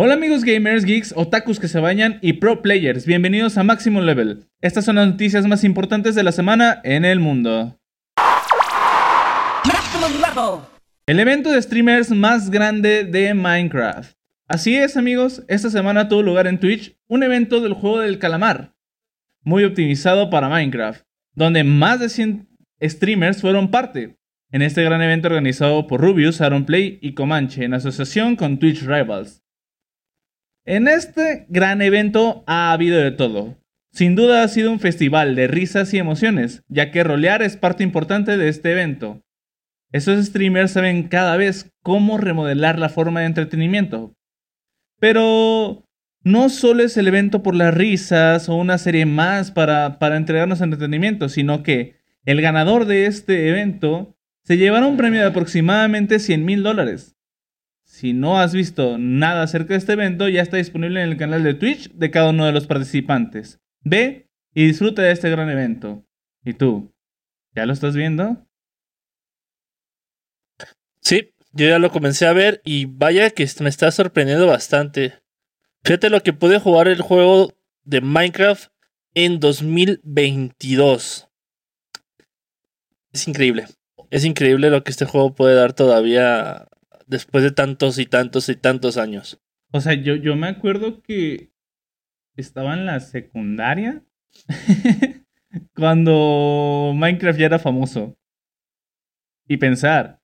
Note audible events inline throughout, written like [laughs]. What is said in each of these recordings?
Hola amigos gamers, geeks, otakus que se bañan y pro players, bienvenidos a Maximum Level. Estas son las noticias más importantes de la semana en el mundo. El evento de streamers más grande de Minecraft. Así es amigos, esta semana tuvo lugar en Twitch un evento del juego del calamar, muy optimizado para Minecraft, donde más de 100 streamers fueron parte. En este gran evento organizado por Rubius, Play y Comanche en asociación con Twitch Rivals. En este gran evento ha habido de todo. Sin duda ha sido un festival de risas y emociones, ya que rolear es parte importante de este evento. Esos streamers saben cada vez cómo remodelar la forma de entretenimiento. Pero no solo es el evento por las risas o una serie más para, para entregarnos entretenimiento, sino que el ganador de este evento se llevará un premio de aproximadamente 100 mil dólares. Si no has visto nada acerca de este evento, ya está disponible en el canal de Twitch de cada uno de los participantes. Ve y disfruta de este gran evento. ¿Y tú? ¿Ya lo estás viendo? Sí, yo ya lo comencé a ver y vaya que me está sorprendiendo bastante. Fíjate lo que pude jugar el juego de Minecraft en 2022. Es increíble. Es increíble lo que este juego puede dar todavía después de tantos y tantos y tantos años. O sea, yo, yo me acuerdo que estaba en la secundaria [laughs] cuando Minecraft ya era famoso. Y pensar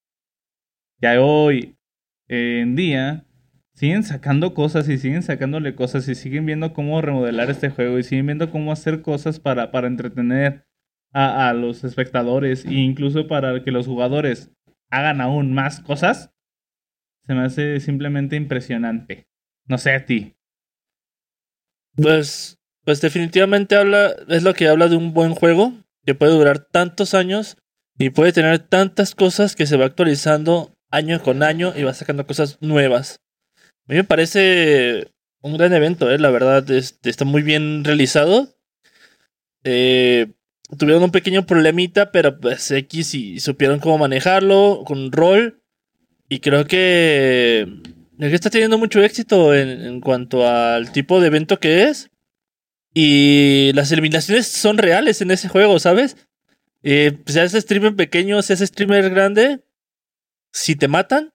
que hoy en día siguen sacando cosas y siguen sacándole cosas y siguen viendo cómo remodelar este juego y siguen viendo cómo hacer cosas para, para entretener a, a los espectadores e incluso para que los jugadores hagan aún más cosas se me hace simplemente impresionante. No sé a ti. Pues, pues definitivamente habla, es lo que habla de un buen juego que puede durar tantos años y puede tener tantas cosas que se va actualizando año con año y va sacando cosas nuevas. A mí me parece un gran evento, ¿eh? la verdad, está muy bien realizado. Eh, tuvieron un pequeño problemita, pero pues X y supieron cómo manejarlo con rol. Y creo que, está teniendo mucho éxito en, cuanto al tipo de evento que es. Y las eliminaciones son reales en ese juego, ¿sabes? Eh, ese streamer pequeño, sea ese streamer grande, si te matan,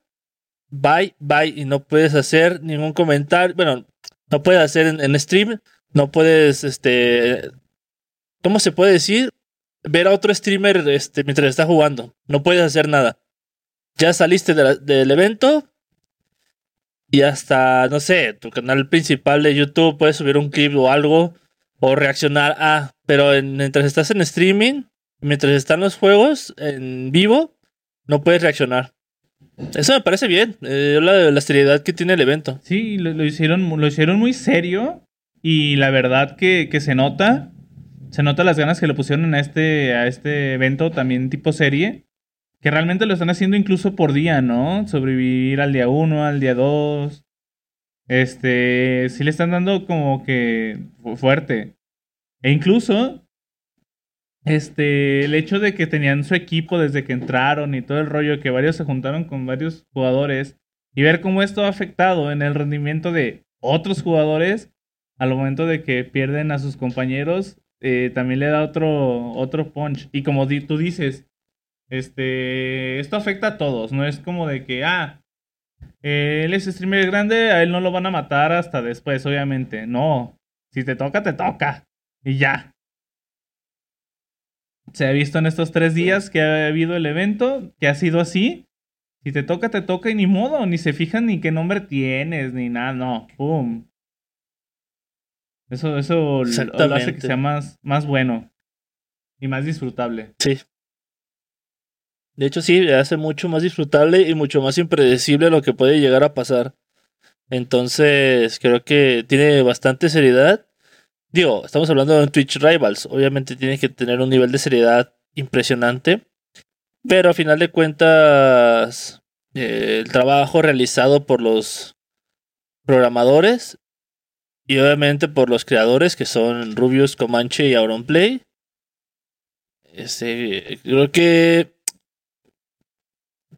bye, bye, y no puedes hacer ningún comentario. Bueno, no puedes hacer en, en stream, no puedes, este, ¿cómo se puede decir? Ver a otro streamer este, mientras está jugando. No puedes hacer nada ya saliste del evento y hasta, no sé, tu canal principal de YouTube puedes subir un clip o algo o reaccionar a, pero mientras estás en streaming, mientras están los juegos en vivo, no puedes reaccionar. Eso me parece bien, eh, la, la seriedad que tiene el evento. Sí, lo, hicieron, lo hicieron muy serio y la verdad que, que se nota, se nota las ganas que le pusieron a este, a este evento también tipo serie que realmente lo están haciendo incluso por día, ¿no? Sobrevivir al día 1, al día 2. Este, sí le están dando como que fuerte. E incluso, este, el hecho de que tenían su equipo desde que entraron y todo el rollo, que varios se juntaron con varios jugadores, y ver cómo esto ha afectado en el rendimiento de otros jugadores al momento de que pierden a sus compañeros, eh, también le da otro, otro punch. Y como tú dices, este, esto afecta a todos, no es como de que, ah, él es streamer grande, a él no lo van a matar hasta después, obviamente. No, si te toca, te toca. Y ya. Se ha visto en estos tres días que ha habido el evento, que ha sido así. Si te toca, te toca y ni modo, ni se fijan ni qué nombre tienes, ni nada, no, ¡pum! Eso, eso lo hace que sea más, más bueno y más disfrutable. Sí. De hecho, sí, hace mucho más disfrutable y mucho más impredecible lo que puede llegar a pasar. Entonces, creo que tiene bastante seriedad. Digo, estamos hablando de Twitch Rivals. Obviamente tiene que tener un nivel de seriedad impresionante. Pero a final de cuentas, eh, el trabajo realizado por los programadores y obviamente por los creadores que son Rubius, Comanche y Auronplay. Este, creo que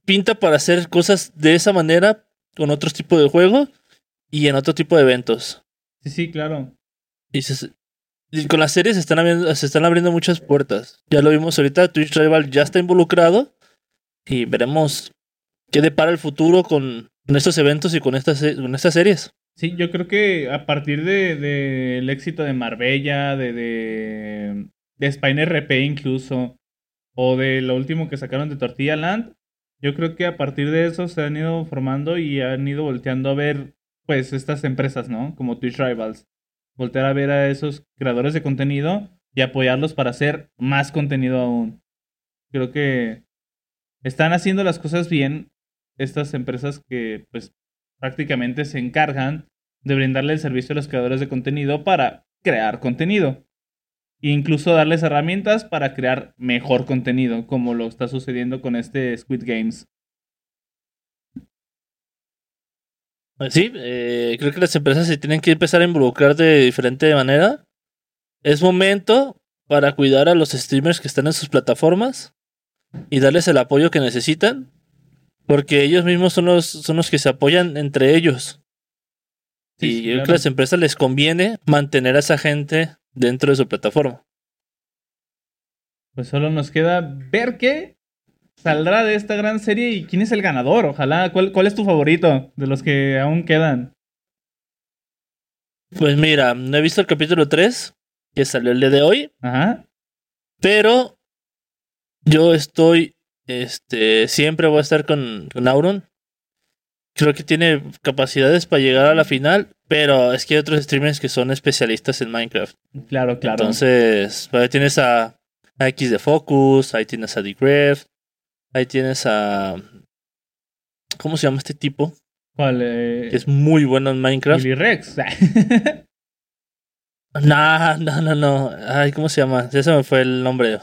pinta para hacer cosas de esa manera con otros tipos de juegos. y en otro tipo de eventos. Sí, sí, claro. Y, se- y con las series se están, abriendo, se están abriendo muchas puertas. Ya lo vimos ahorita, Twitch Rival ya está involucrado y veremos qué depara el futuro con, con estos eventos y con estas, con estas series. Sí, yo creo que a partir de, de el éxito de Marbella, de, de, de Spine RP incluso, o de lo último que sacaron de Tortilla Land, yo creo que a partir de eso se han ido formando y han ido volteando a ver, pues, estas empresas, ¿no? Como Twitch Rivals. Voltear a ver a esos creadores de contenido y apoyarlos para hacer más contenido aún. Creo que están haciendo las cosas bien estas empresas que, pues, prácticamente se encargan de brindarle el servicio a los creadores de contenido para crear contenido. E incluso darles herramientas para crear mejor contenido, como lo está sucediendo con este Squid Games. Sí, eh, creo que las empresas se tienen que empezar a involucrar de diferente manera. Es momento para cuidar a los streamers que están en sus plataformas y darles el apoyo que necesitan, porque ellos mismos son los, son los que se apoyan entre ellos. Sí, y creo que a las empresas les conviene mantener a esa gente dentro de su plataforma. Pues solo nos queda ver qué saldrá de esta gran serie y quién es el ganador. Ojalá, ¿cuál, cuál es tu favorito de los que aún quedan? Pues mira, no he visto el capítulo 3, que salió el día de hoy, Ajá. Pero yo estoy, este, siempre voy a estar con, con Auron. Creo que tiene capacidades para llegar a la final, pero es que hay otros streamers que son especialistas en Minecraft. Claro, claro. Entonces, ahí tienes a, a X de Focus, ahí tienes a Digref, ahí tienes a... ¿Cómo se llama este tipo? ¿Cuál? Eh, Que es muy bueno en Minecraft. Willy Rex. [laughs] No, no, no, no. Ay, ¿cómo se llama? Ya se me fue el nombre.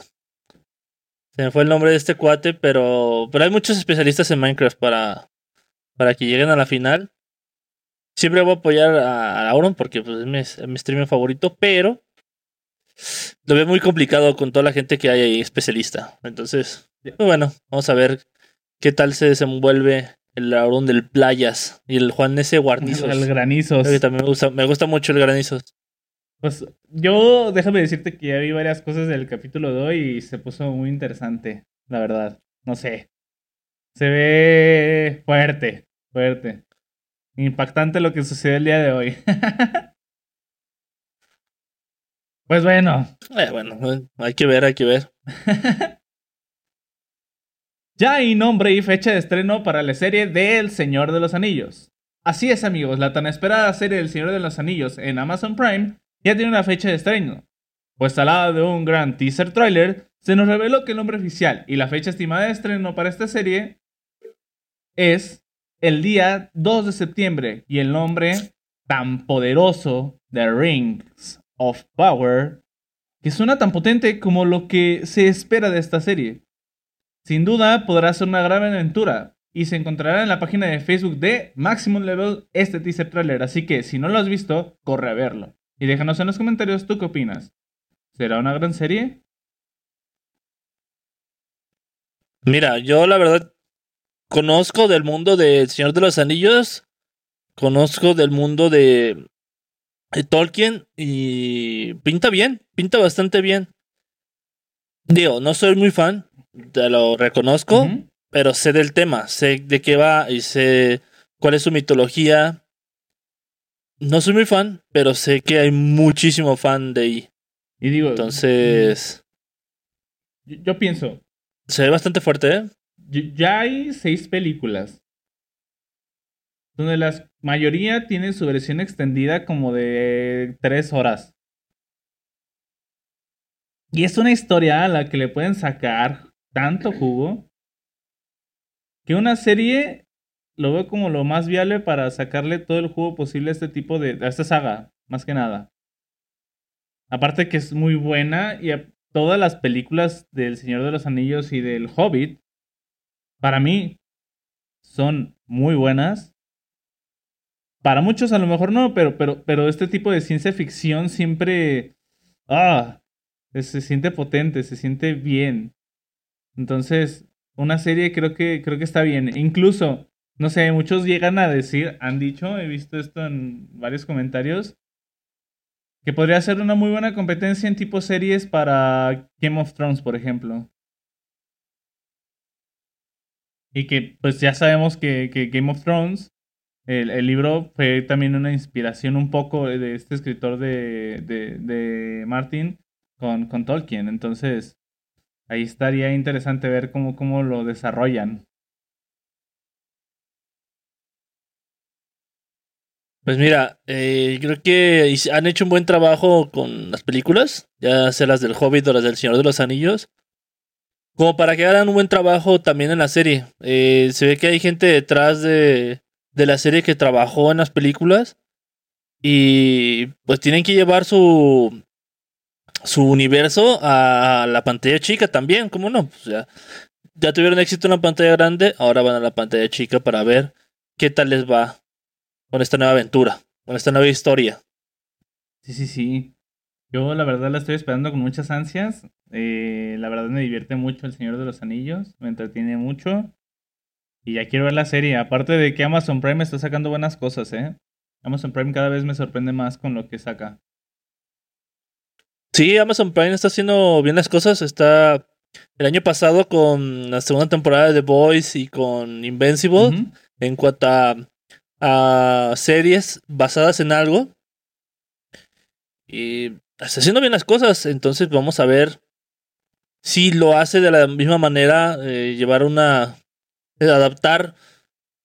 Se me fue el nombre de este cuate, pero, pero hay muchos especialistas en Minecraft para, para que lleguen a la final. Siempre voy a apoyar a, a Auron porque pues, es, mi, es mi streamer favorito, pero lo veo muy complicado con toda la gente que hay ahí especialista. Entonces, pues, bueno, vamos a ver qué tal se desenvuelve el Auron del Playas y el Juan S. Guarnizos. el granizos. Que también me gusta, me gusta mucho el Granizos. Pues yo, déjame decirte que ya vi varias cosas del capítulo de hoy y se puso muy interesante, la verdad. No sé. Se ve fuerte, fuerte. Impactante lo que sucedió el día de hoy. [laughs] pues bueno, Eh, bueno, eh, hay que ver, hay que ver. [laughs] ya hay nombre y fecha de estreno para la serie de El Señor de los Anillos. Así es amigos, la tan esperada serie El Señor de los Anillos en Amazon Prime ya tiene una fecha de estreno. Pues al lado de un gran teaser trailer, se nos reveló que el nombre oficial y la fecha estimada de estreno para esta serie es el día 2 de septiembre y el nombre tan poderoso de Rings of Power que suena tan potente como lo que se espera de esta serie. Sin duda podrá ser una gran aventura y se encontrará en la página de Facebook de Maximum Level este teaser trailer, así que si no lo has visto, corre a verlo. Y déjanos en los comentarios tú qué opinas. ¿Será una gran serie? Mira, yo la verdad conozco del mundo de El Señor de los Anillos, conozco del mundo de, de Tolkien y pinta bien, pinta bastante bien. Digo, no soy muy fan, te lo reconozco, pero sé del tema, sé de qué va y sé cuál es su mitología. No soy muy fan, pero sé que hay muchísimo fan de ahí. Y digo, Entonces, yo, yo pienso, se ve bastante fuerte, ¿eh? Ya hay seis películas. Donde la mayoría tienen su versión extendida como de tres horas. Y es una historia a la que le pueden sacar tanto jugo que una serie lo veo como lo más viable para sacarle todo el jugo posible a este tipo de. a esta saga, más que nada. Aparte que es muy buena y a- todas las películas del Señor de los Anillos y del Hobbit, para mí, son muy buenas. Para muchos a lo mejor no, pero, pero, pero este tipo de ciencia ficción siempre... Ah, se siente potente, se siente bien. Entonces, una serie creo que, creo que está bien. Incluso no sé, muchos llegan a decir, han dicho, he visto esto en varios comentarios, que podría ser una muy buena competencia en tipo series para Game of Thrones, por ejemplo. Y que pues ya sabemos que, que Game of Thrones, el, el, libro fue también una inspiración un poco de este escritor de, de, de Martin con, con Tolkien. Entonces, ahí estaría interesante ver cómo, cómo lo desarrollan. Pues mira, eh, creo que han hecho un buen trabajo con las películas, ya sea las del Hobbit o las del Señor de los Anillos, como para que hagan un buen trabajo también en la serie. Eh, se ve que hay gente detrás de, de la serie que trabajó en las películas y pues tienen que llevar su su universo a la pantalla chica también, ¿cómo no? Ya, ya tuvieron éxito en la pantalla grande, ahora van a la pantalla chica para ver qué tal les va con esta nueva aventura, con esta nueva historia. Sí, sí, sí. Yo la verdad la estoy esperando con muchas ansias. Eh, la verdad me divierte mucho El Señor de los Anillos, me entretiene mucho. Y ya quiero ver la serie. Aparte de que Amazon Prime está sacando buenas cosas, ¿eh? Amazon Prime cada vez me sorprende más con lo que saca. Sí, Amazon Prime está haciendo bien las cosas. Está el año pasado con la segunda temporada de The Boys y con Invincible. En cuanto a a series basadas en algo. Y está haciendo bien las cosas. Entonces vamos a ver si lo hace de la misma manera. Eh, llevar una. adaptar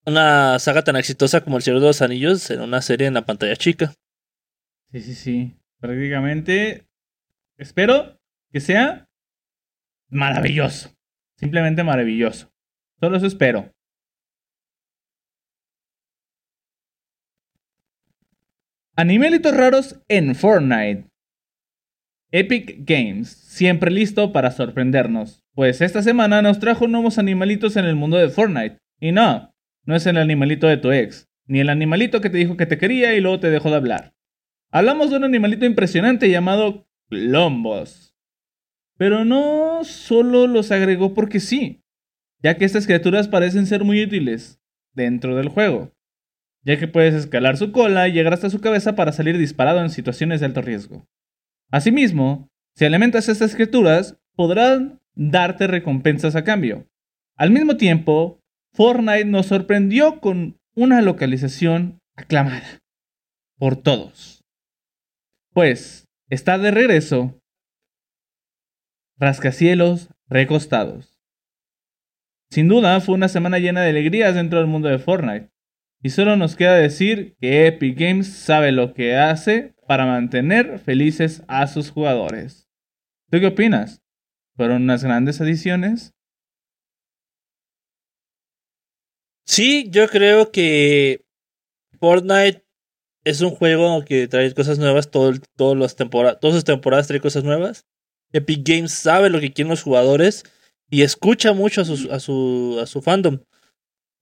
una saga tan exitosa como El Señor de los Anillos en una serie en la pantalla chica. Sí, sí, sí. Prácticamente. Espero que sea maravilloso. Simplemente maravilloso. Solo eso espero. Animalitos raros en Fortnite. Epic Games, siempre listo para sorprendernos, pues esta semana nos trajo nuevos animalitos en el mundo de Fortnite. Y no, no es el animalito de tu ex, ni el animalito que te dijo que te quería y luego te dejó de hablar. Hablamos de un animalito impresionante llamado Lombos. Pero no solo los agregó porque sí, ya que estas criaturas parecen ser muy útiles dentro del juego ya que puedes escalar su cola y llegar hasta su cabeza para salir disparado en situaciones de alto riesgo. Asimismo, si alimentas estas criaturas, podrán darte recompensas a cambio. Al mismo tiempo, Fortnite nos sorprendió con una localización aclamada por todos. Pues está de regreso Rascacielos recostados. Sin duda fue una semana llena de alegrías dentro del mundo de Fortnite. Y solo nos queda decir que Epic Games sabe lo que hace para mantener felices a sus jugadores. ¿Tú qué opinas? ¿Fueron unas grandes adiciones? Sí, yo creo que Fortnite es un juego que trae cosas nuevas todo, las temporadas, todas las temporadas trae cosas nuevas. Epic Games sabe lo que quieren los jugadores y escucha mucho a su, a su, a su fandom.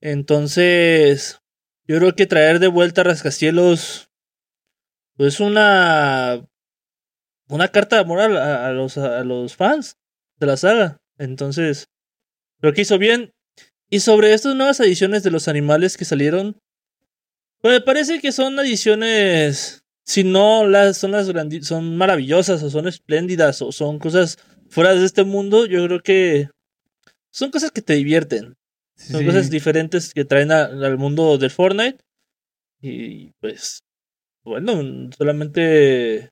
Entonces, yo creo que traer de vuelta a Rascacielos pues una una carta de amor a, los, a los fans de la saga. Entonces, creo que hizo bien. Y sobre estas nuevas ediciones de los animales que salieron, pues me parece que son ediciones, si no las son las son maravillosas o son espléndidas o son cosas fuera de este mundo, yo creo que son cosas que te divierten. Son cosas diferentes que traen al mundo del Fortnite. Y pues, bueno, solamente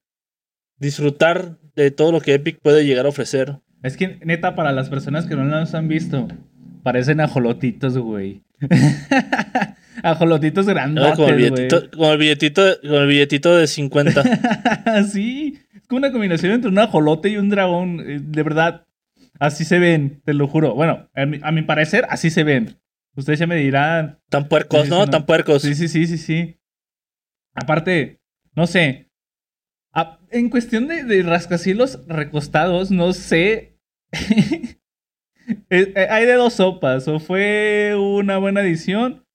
disfrutar de todo lo que Epic puede llegar a ofrecer. Es que, neta, para las personas que no los han visto, parecen ajolotitos, güey. [laughs] ajolotitos grandes. billetito, con, el billetito, con el billetito de 50. [laughs] sí, es como una combinación entre un ajolote y un dragón. Eh, de verdad, Así se ven, te lo juro. Bueno, a mi, parecer, así se ven. Ustedes ya me dirán. Tan puercos, ¿no? Tan puercos. Sí, sí, sí, sí, sí. Aparte, no sé. en cuestión de, de rascacielos recostados, no sé. [laughs] Eh, hay de dos sopas. O fue una buena edición.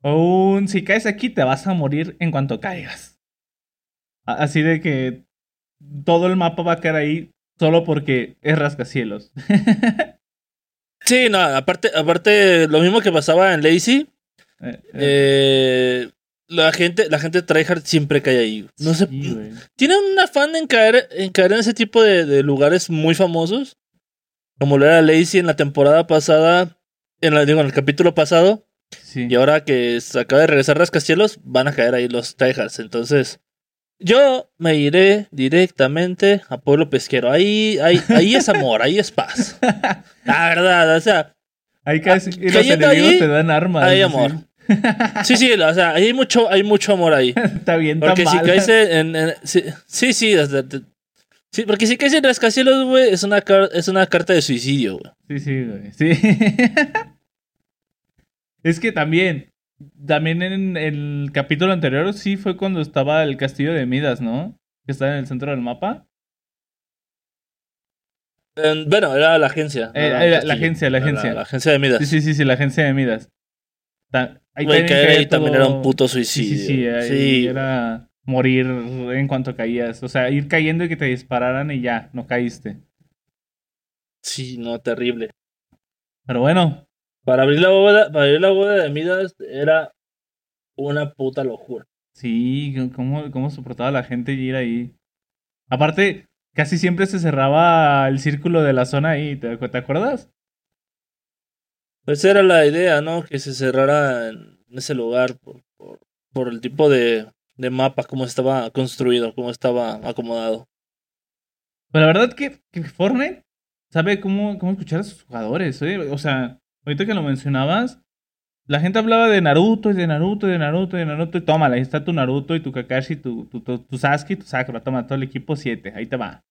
O un si caes aquí te vas a morir en cuanto caigas. Así de que todo el mapa va a caer ahí solo porque es rascacielos. [laughs] sí, no, aparte, aparte, lo mismo que pasaba en Lazy, Eh, eh, Eh, la gente, la gente tryhard siempre cae ahí. No sé. sí. Tienen un afán en caer, en caer en ese tipo de, de lugares muy famosos. Como lo era Lacey en la temporada pasada. En la, digo, en el capítulo pasado. Sí. Y ahora que se acaba de regresar Rascacielos, van a caer ahí los tryhards. Entonces, yo me iré directamente a Pueblo Pesquero. Ahí, ahí, ahí es amor, ahí es paz. [laughs] La verdad, o sea, Ahí casi, y los enemigos ahí, te dan armas. hay amor. sí, sí, o sea, hay mucho, hay mucho amor ahí. [laughs] Está bien, tan Porque si caes en. en- sí, sí, sí, sí, porque si caes en rascacielos, güey, es una, es una carta de suicidio, güey. Sí, sí, güey. Sí. [laughs] es que también, también en el capítulo anterior sí fue cuando estaba el castillo de Midas, ¿no? Que está en el centro del mapa. En- bueno, era la agencia. Eh, era eh, un la agencia, la Era agencia. La, agencia de Midas. Sí, sí, sí, sí, la agencia de Midas. Ta- ahí caer ahí también era un puto Sí, suicidio. sí, sí, ahí Sí. era morir en cuanto caías. O sea, ir cayendo y que te dispararan y ya, no caíste. Sí, no, terrible. Pero bueno, Para abrir la bóveda, para abrir la bóveda de Midas era una puta locura. Sí, cómo, cómo soportaba la gente ir ahí. Aparte, casi siempre se cerraba el círculo de la zona ahí, ¿te, te acuerdas? Pues era la idea, ¿no? Que se cerrara en ese lugar por, el tipo de, de mapa, cómo estaba construido, cómo estaba acomodado. Pero la verdad que, que Fortnite sabe cómo, cómo escuchar a sus jugadores, ¿eh? O sea, ahorita que lo mencionabas, la gente hablaba de Naruto y de Naruto y de Naruto y de Naruto y tómala, ahí está tu Naruto y tu Kakashi, tu, tu, tu Sasuke y tu Sakura, toma todo el equipo 7, ahí te va.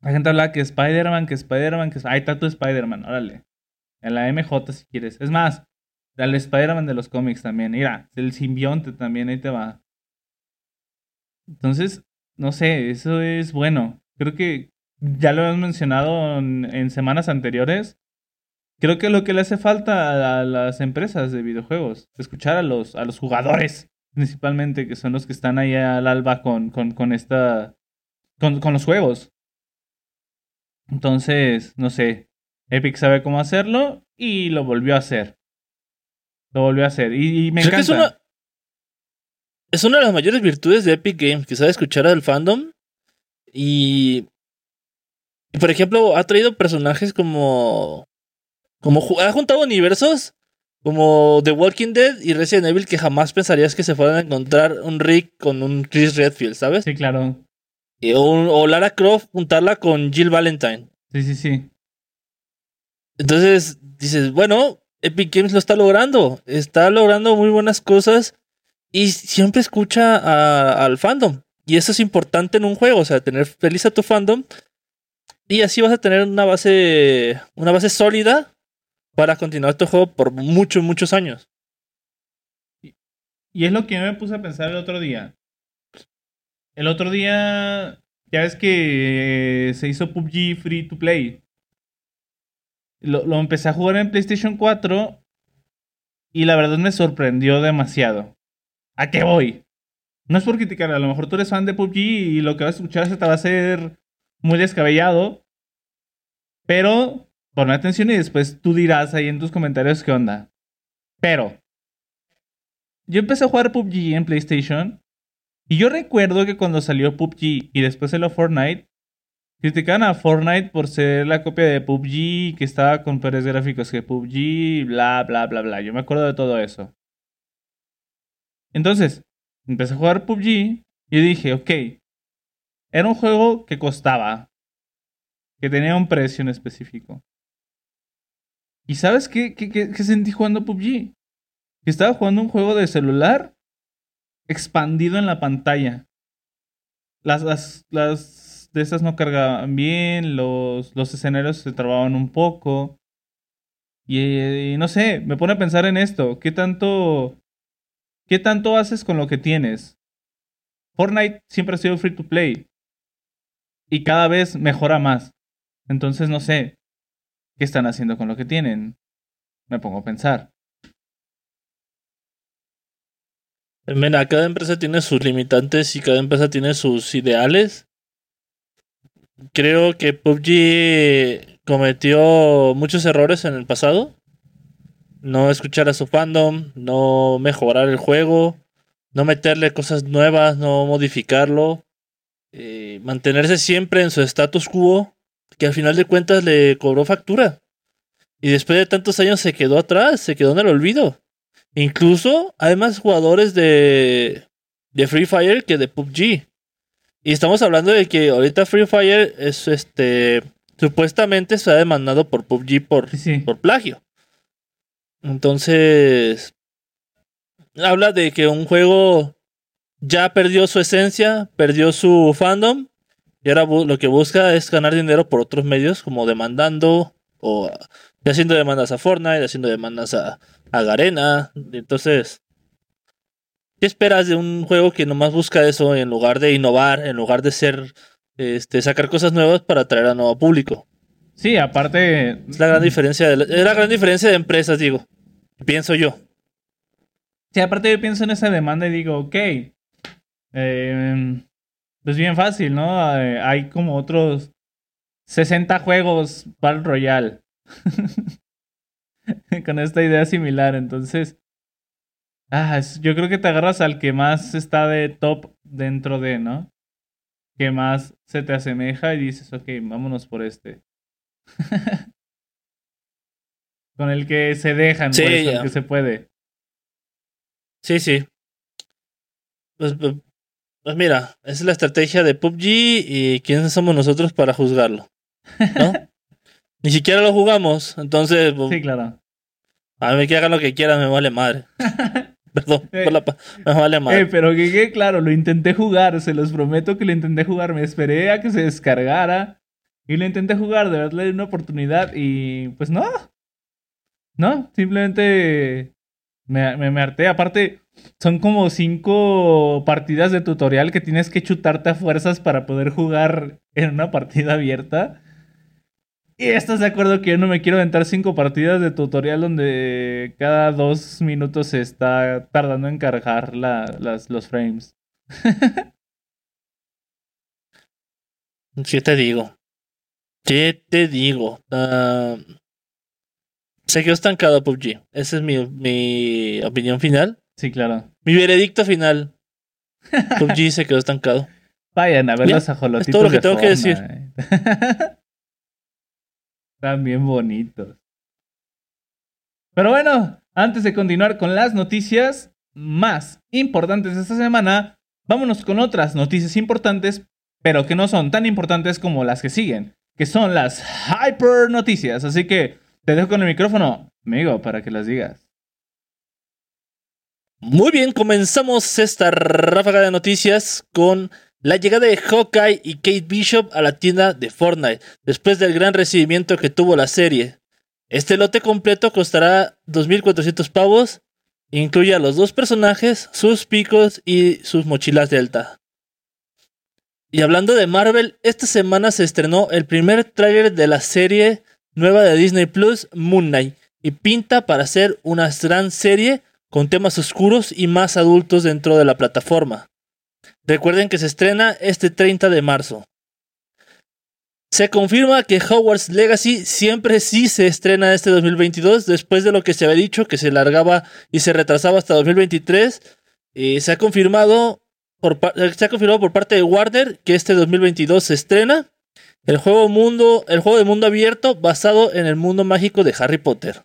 La gente hablaba que Spider-Man, que Spider-Man, que... Ahí está tu Spider-Man, órale. En la MJ si quieres. Es más, al Spider-Man de los cómics también. Mira, el simbionte también, ahí te va. Entonces, no sé, eso es bueno. Creo que ya lo hemos mencionado en, en semanas anteriores. Creo que lo que le hace falta a las empresas de videojuegos, escuchar a los, a los jugadores, principalmente, que son los que están ahí al alba con, con, con esta. Con, con los juegos. Entonces, no sé. Epic sabe cómo hacerlo y lo volvió a hacer. Lo volvió a hacer. Y, y me Creo que encanta. es una, es una de las mayores virtudes de Epic Games, que sabe escuchar al fandom. Y, y, por ejemplo, ha traído personajes como. como ha juntado universos como The Walking Dead y Resident Evil que jamás pensarías que se fueran a encontrar un Rick con un Chris Redfield, ¿sabes? Sí, claro. Y- o, o Lara Croft juntarla con Jill Valentine. Sí, sí, sí. Entonces dices, bueno, Epic Games lo está logrando, está logrando muy buenas cosas y siempre escucha al fandom. Y eso es importante en un juego, o sea, tener feliz a tu fandom y así vas a tener una base, una base sólida para continuar tu juego por muchos, muchos años. Y es lo que me puse a pensar el otro día. El otro día, ya ves que se hizo PUBG Free to Play. Lo, lo empecé a jugar en PlayStation 4 y la verdad me sorprendió demasiado. ¿A qué voy? No es por criticar, a lo mejor tú eres fan de PUBG y lo que vas a escuchar se te va a hacer muy descabellado. Pero, ponme atención y después tú dirás ahí en tus comentarios qué onda. Pero, yo empecé a jugar PUBG en PlayStation. Y yo recuerdo que cuando salió PUBG y después salió Fortnite, criticaban a Fortnite por ser la copia de PUBG, que estaba con peores gráficos que PUBG, bla, bla, bla, bla. Yo me acuerdo de todo eso. Entonces, empecé a jugar PUBG y dije, ok, era un juego que costaba, que tenía un precio en específico. ¿Y sabes qué, qué, qué, qué sentí jugando PUBG? Que estaba jugando un juego de celular expandido en la pantalla. Las, las, las de estas no cargaban bien, los, los escenarios se trababan un poco. Y, y no sé, me pone a pensar en esto. ¿Qué tanto, ¿Qué tanto haces con lo que tienes? Fortnite siempre ha sido free to play. Y cada vez mejora más. Entonces no sé. ¿Qué están haciendo con lo que tienen? Me pongo a pensar. Mira, cada empresa tiene sus limitantes y cada empresa tiene sus ideales. Creo que PUBG cometió muchos errores en el pasado. no escuchar a su fandom, no mejorar el juego, no meterle cosas nuevas, no modificarlo, eh, mantenerse siempre en su status quo, que al final de cuentas le cobró factura. Y después de tantos años se quedó atrás, se quedó en el olvido. Incluso hay más jugadores de, de Free Fire que de PUBG. Y estamos hablando de que ahorita Free Fire es este supuestamente se ha demandado por PUBG por, por plagio. Entonces, habla de que un juego ya perdió su esencia, perdió su fandom, y ahora lo que busca es ganar dinero por otros medios, como demandando, o haciendo demandas a Fortnite, haciendo demandas a, a Garena. Entonces, ¿qué esperas de un juego que nomás busca eso en lugar de innovar, en lugar de ser, este, sacar cosas nuevas para atraer a nuevo público? Sí, aparte. Es la gran diferencia de, es la gran diferencia de empresas, digo. Pienso yo. Sí, aparte yo pienso en esa demanda y digo, ok. Eh, pues bien fácil, ¿no? Eh, hay como otros 60 juegos Battle Royale. [laughs] Con esta idea similar. Entonces. Ah, yo creo que te agarras al que más está de top dentro de, ¿no? Que más se te asemeja y dices, ok, vámonos por este. [laughs] Con el que se dejan, sí, pues, el que se puede. Sí, sí. Pues, pues, pues, mira, esa es la estrategia de PUBG y quiénes somos nosotros para juzgarlo. ¿No? [laughs] Ni siquiera lo jugamos, entonces. Pues, sí, claro. A mí que hagan lo que quieran, me vale madre. [laughs] Perdón, por la me vale madre. Eh, pero que, que claro, lo intenté jugar, se los prometo que lo intenté jugar. Me esperé a que se descargara y lo intenté jugar, de darle una oportunidad y pues no. No, simplemente me, me, harté. Aparte, son como cinco partidas de tutorial que tienes que chutarte a fuerzas para poder jugar en una partida abierta. Y estás de acuerdo que yo no me quiero aventar cinco partidas de tutorial donde cada dos minutos se está tardando en cargar las, los frames. [laughs] ¿Qué te digo? ¿Qué te digo? Uh, se quedó estancado PUBG. Esa es mi, mi opinión final. Sí, claro. Mi veredicto final. PUBG se quedó estancado. [laughs] Vayan a ver los ajolotitos. Es todo lo que tengo que decir. [laughs] Están bien bonitos. Pero bueno, antes de continuar con las noticias más importantes de esta semana, vámonos con otras noticias importantes, pero que no son tan importantes como las que siguen, que son las hyper noticias. Así que te dejo con el micrófono, amigo, para que las digas. Muy bien, comenzamos esta ráfaga de noticias con la llegada de Hawkeye y Kate Bishop a la tienda de Fortnite, después del gran recibimiento que tuvo la serie. Este lote completo costará 2.400 pavos, incluye a los dos personajes, sus picos y sus mochilas delta. Y hablando de Marvel, esta semana se estrenó el primer tráiler de la serie nueva de Disney Plus, Moon Knight, y pinta para ser una gran serie con temas oscuros y más adultos dentro de la plataforma. Recuerden que se estrena este 30 de marzo. Se confirma que Hogwarts Legacy siempre sí se estrena este 2022, después de lo que se había dicho que se largaba y se retrasaba hasta 2023. Eh, se, ha confirmado por, se ha confirmado por parte de Warner que este 2022 se estrena. El juego, mundo, el juego de mundo abierto basado en el mundo mágico de Harry Potter.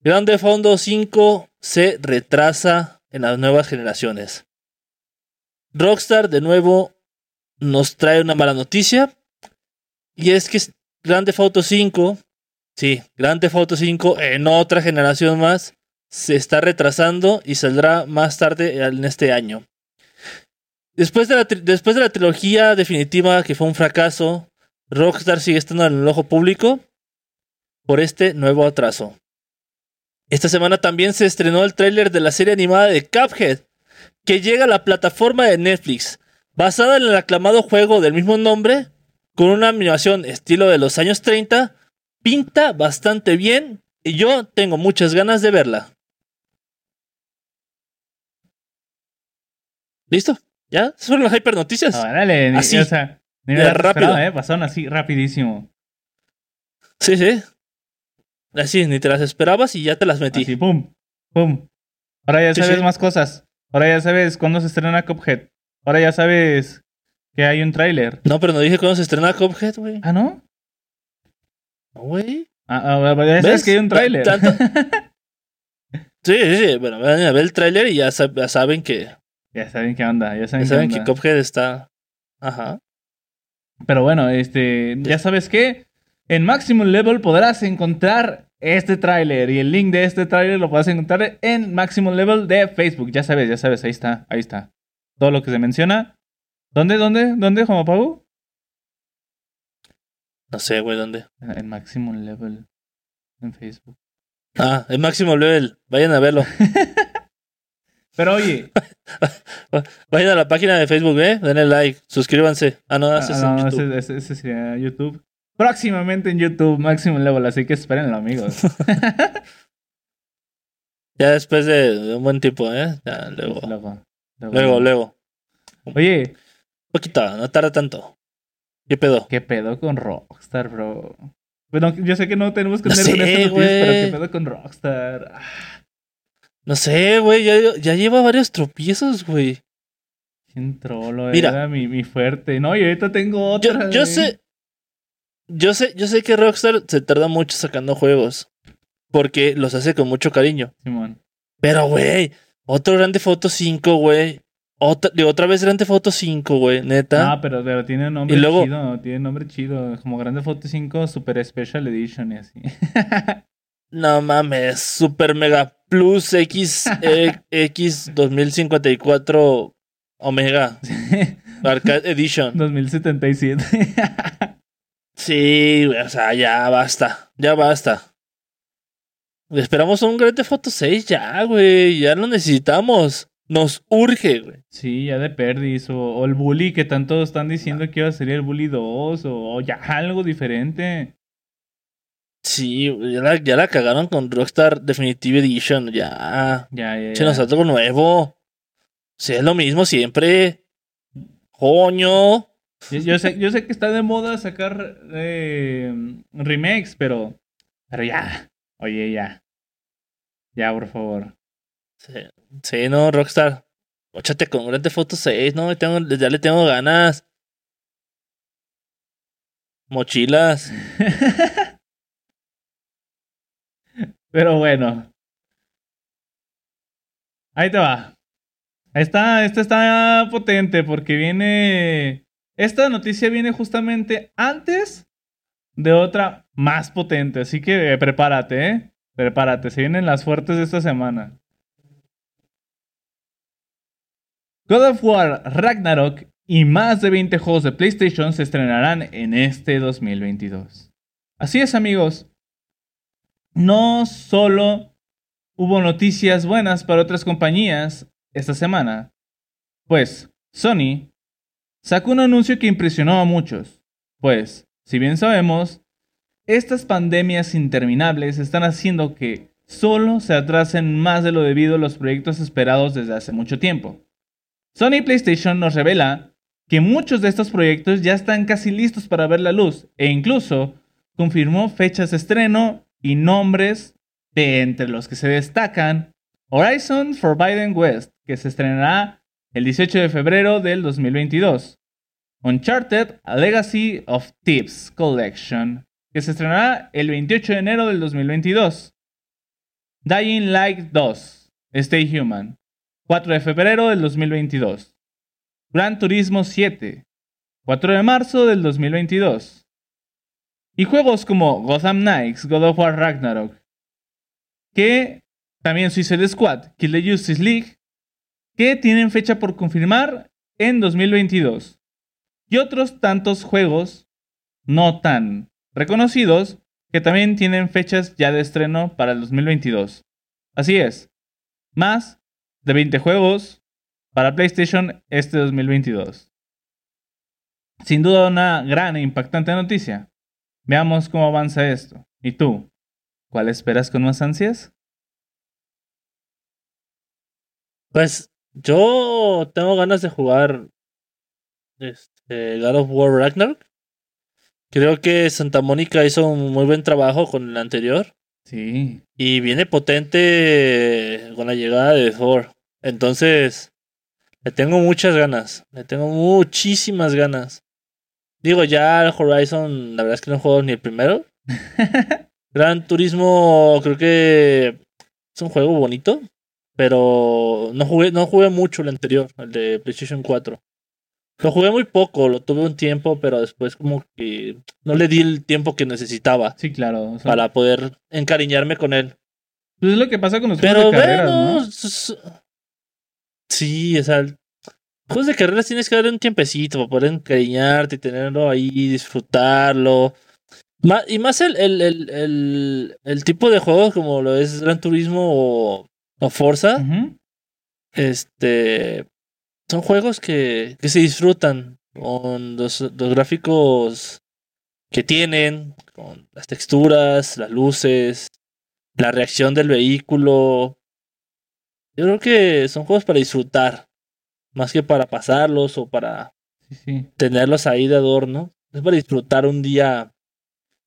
Grand Theft Auto 5 se retrasa en las nuevas generaciones. Rockstar de nuevo nos trae una mala noticia. Y es que Grand Theft Auto 5, sí, Grand Theft Auto 5 en otra generación más, se está retrasando y saldrá más tarde en este año. Después de, la después de la trilogía definitiva que fue un fracaso, Rockstar sigue estando en el ojo público por este nuevo atraso. Esta semana también se estrenó el tráiler de la serie animada de Cuphead, que llega a la plataforma de Netflix, basada en el aclamado juego del mismo nombre, con una animación estilo de los años 30, pinta bastante bien y yo tengo muchas ganas de verla. ¿Listo? ¿Ya? Esas fueron las hyper noticias. Ah, dale, así. O sea, ni rápido. eh, pasaron así rapidísimo. Sí, sí. Así, ni te las esperabas y ya te las metí. Así, pum, pum. Ahora ya Sí, sabes sí. más cosas. Ahora ya sabes cuándo se estrena Cuphead. Ahora ya sabes que hay un tráiler. No, pero no dije cuándo se estrena Cuphead, güey. Ah, ¿no? No, güey. Ah, ah, ya sabes ¿Ves? que hay un tráiler. tanto- [laughs] Sí, sí, sí. Bueno, vayan a ver el tráiler y ya, sab- ya saben que, ya saben qué onda, ya ya saben, saben qué que onda. Cuphead está. Ajá. Pero bueno, este, ya sabes que en Maximum Level podrás encontrar este tráiler y el link de este tráiler lo podrás encontrar en Maximum Level de Facebook. Ya sabes, ya sabes, ahí está, ahí está. Todo lo que se menciona. ¿Dónde, dónde, dónde, Juan Pablo? No sé, güey, ¿dónde? En Maximum Level en Facebook. Ah, el máximo level. Vayan a verlo. [laughs] Pero oye, [laughs] Vayan a la página de Facebook, ¿eh? Denle like, suscríbanse. Ah, no, ah, ese es no, en YouTube. ese- ese sería YouTube. Próximamente en YouTube, Maximum Level, así que espérenlo, amigos. [laughs] Ya después de, de un buen tiempo, ¿eh? Ya, luego. Luego, Luego, luego. Oye, Poquito, no tarda tanto. ¿Qué pedo? ¿Qué pedo con Rockstar, bro? Bueno, yo sé que no tenemos que No tener con sé, esta noticia, pero güey. ¿qué pedo con Rockstar? Ah, No sé, güey. Ya, ya lleva varios tropiezos, güey. Sin trolo, Mira. era mi, mi fuerte. No, y ahorita tengo otra. Yo, yo güey. sé. Yo sé, yo sé que Rockstar se tarda mucho sacando juegos. Porque los hace con mucho cariño. Simón. Pero, güey, otro Grande Foto 5, güey. Otra, otra vez Grande Foto 5, güey, neta. Ah, pero, pero tiene nombre Y luego- chido. Tiene nombre chido. Como Grande Foto 5 Super Special Edition y así. [laughs] No mames, Super Mega Plus X, eh, [laughs] X 2054 Omega Arcade Edition. 2077. [laughs] Sí, güey, o sea, ya basta, ya basta. Esperamos un Grand Theft Auto 6 ya, güey, ya lo necesitamos. Nos urge, güey. sí, ya de perdis. O, o el Bully que tanto están diciendo que iba a ser el Bully 2. O, o ya algo diferente. Sí, ya la, ya la cagaron con Rockstar Definitive Edition, ya. Ya, ya, Se nos algo nuevo. Sí, es lo mismo siempre. Coño. Yo, yo sé, yo sé que está de moda sacar eh, remakes, pero. Pero ya. Oye, ya. Ya, por favor. Sí, sí, no, Rockstar. Óchate con Grand Theft Auto 6, no, tengo, ya le tengo ganas. Mochilas. [laughs] Pero bueno. Ahí te va. Ahí está, esta está potente porque viene. Esta noticia viene justamente antes de otra más potente. Así que eh, prepárate, ¿eh? Prepárate, se vienen las fuertes de esta semana. God of War Ragnarok y más de 20 juegos de PlayStation se estrenarán en este 2022. Así es, amigos. No solo hubo noticias buenas para otras compañías esta semana, pues Sony sacó un anuncio que impresionó a muchos. Pues, si bien sabemos, estas pandemias interminables están haciendo que solo se atrasen más de lo debido los proyectos esperados desde hace mucho tiempo. Sony PlayStation nos revela que muchos de estos proyectos ya están casi listos para ver la luz e incluso confirmó fechas de estreno y nombres de entre los que se destacan Horizon Forbidden West, que se estrenará el 18 de febrero del 2022. Uncharted A Legacy of Thieves Collection, que se estrenará el 28 de enero del 2022. Dying Light 2, Stay Human, 4 de febrero del 2022. Gran Turismo 7, 4 de marzo del 2022. Y juegos como Gotham Knights, God of War Ragnarok, que también Suicide Squad, Kill the Justice League, que tienen fecha por confirmar en 2022. Y otros tantos juegos no tan reconocidos que también tienen fechas ya de estreno para el 2022. Así es, más de 20 juegos para PlayStation este 2022. Sin duda una gran e impactante noticia. Veamos cómo avanza esto. ¿Y tú? ¿Cuál esperas con más ansias? Pues yo tengo ganas de jugar este, God of War Ragnarok. Creo que Santa Mónica hizo un muy buen trabajo con el anterior. Sí. Y viene potente con la llegada de Thor. Entonces, le tengo muchas ganas. Le tengo muchísimas ganas. Digo, ya el Horizon, la verdad es que no he jugado ni el primero. [laughs] Gran Turismo, creo que es un juego bonito. Pero no jugué, no jugué mucho el anterior, el de PlayStation 4. Lo jugué muy poco, lo tuve un tiempo, pero después como que no le di el tiempo que necesitaba Sí, claro. o sea, para poder encariñarme con él. Pues es lo que pasa con los Pero juegos de carreras, bueno, ¿no? sí, o sea, juegos de carreras tienes que darle un tiempecito para poder encariñarte y tenerlo ahí, disfrutarlo. Y más el, el, el, el, el tipo de juegos como lo es Gran Turismo o, o Forza, este son juegos que, que se disfrutan con los, los gráficos que tienen, con las texturas, las luces, la reacción del vehículo. Yo creo que son juegos para disfrutar, más que para pasarlos o para Sí, sí. tenerlos ahí de adorno. Es para disfrutar un día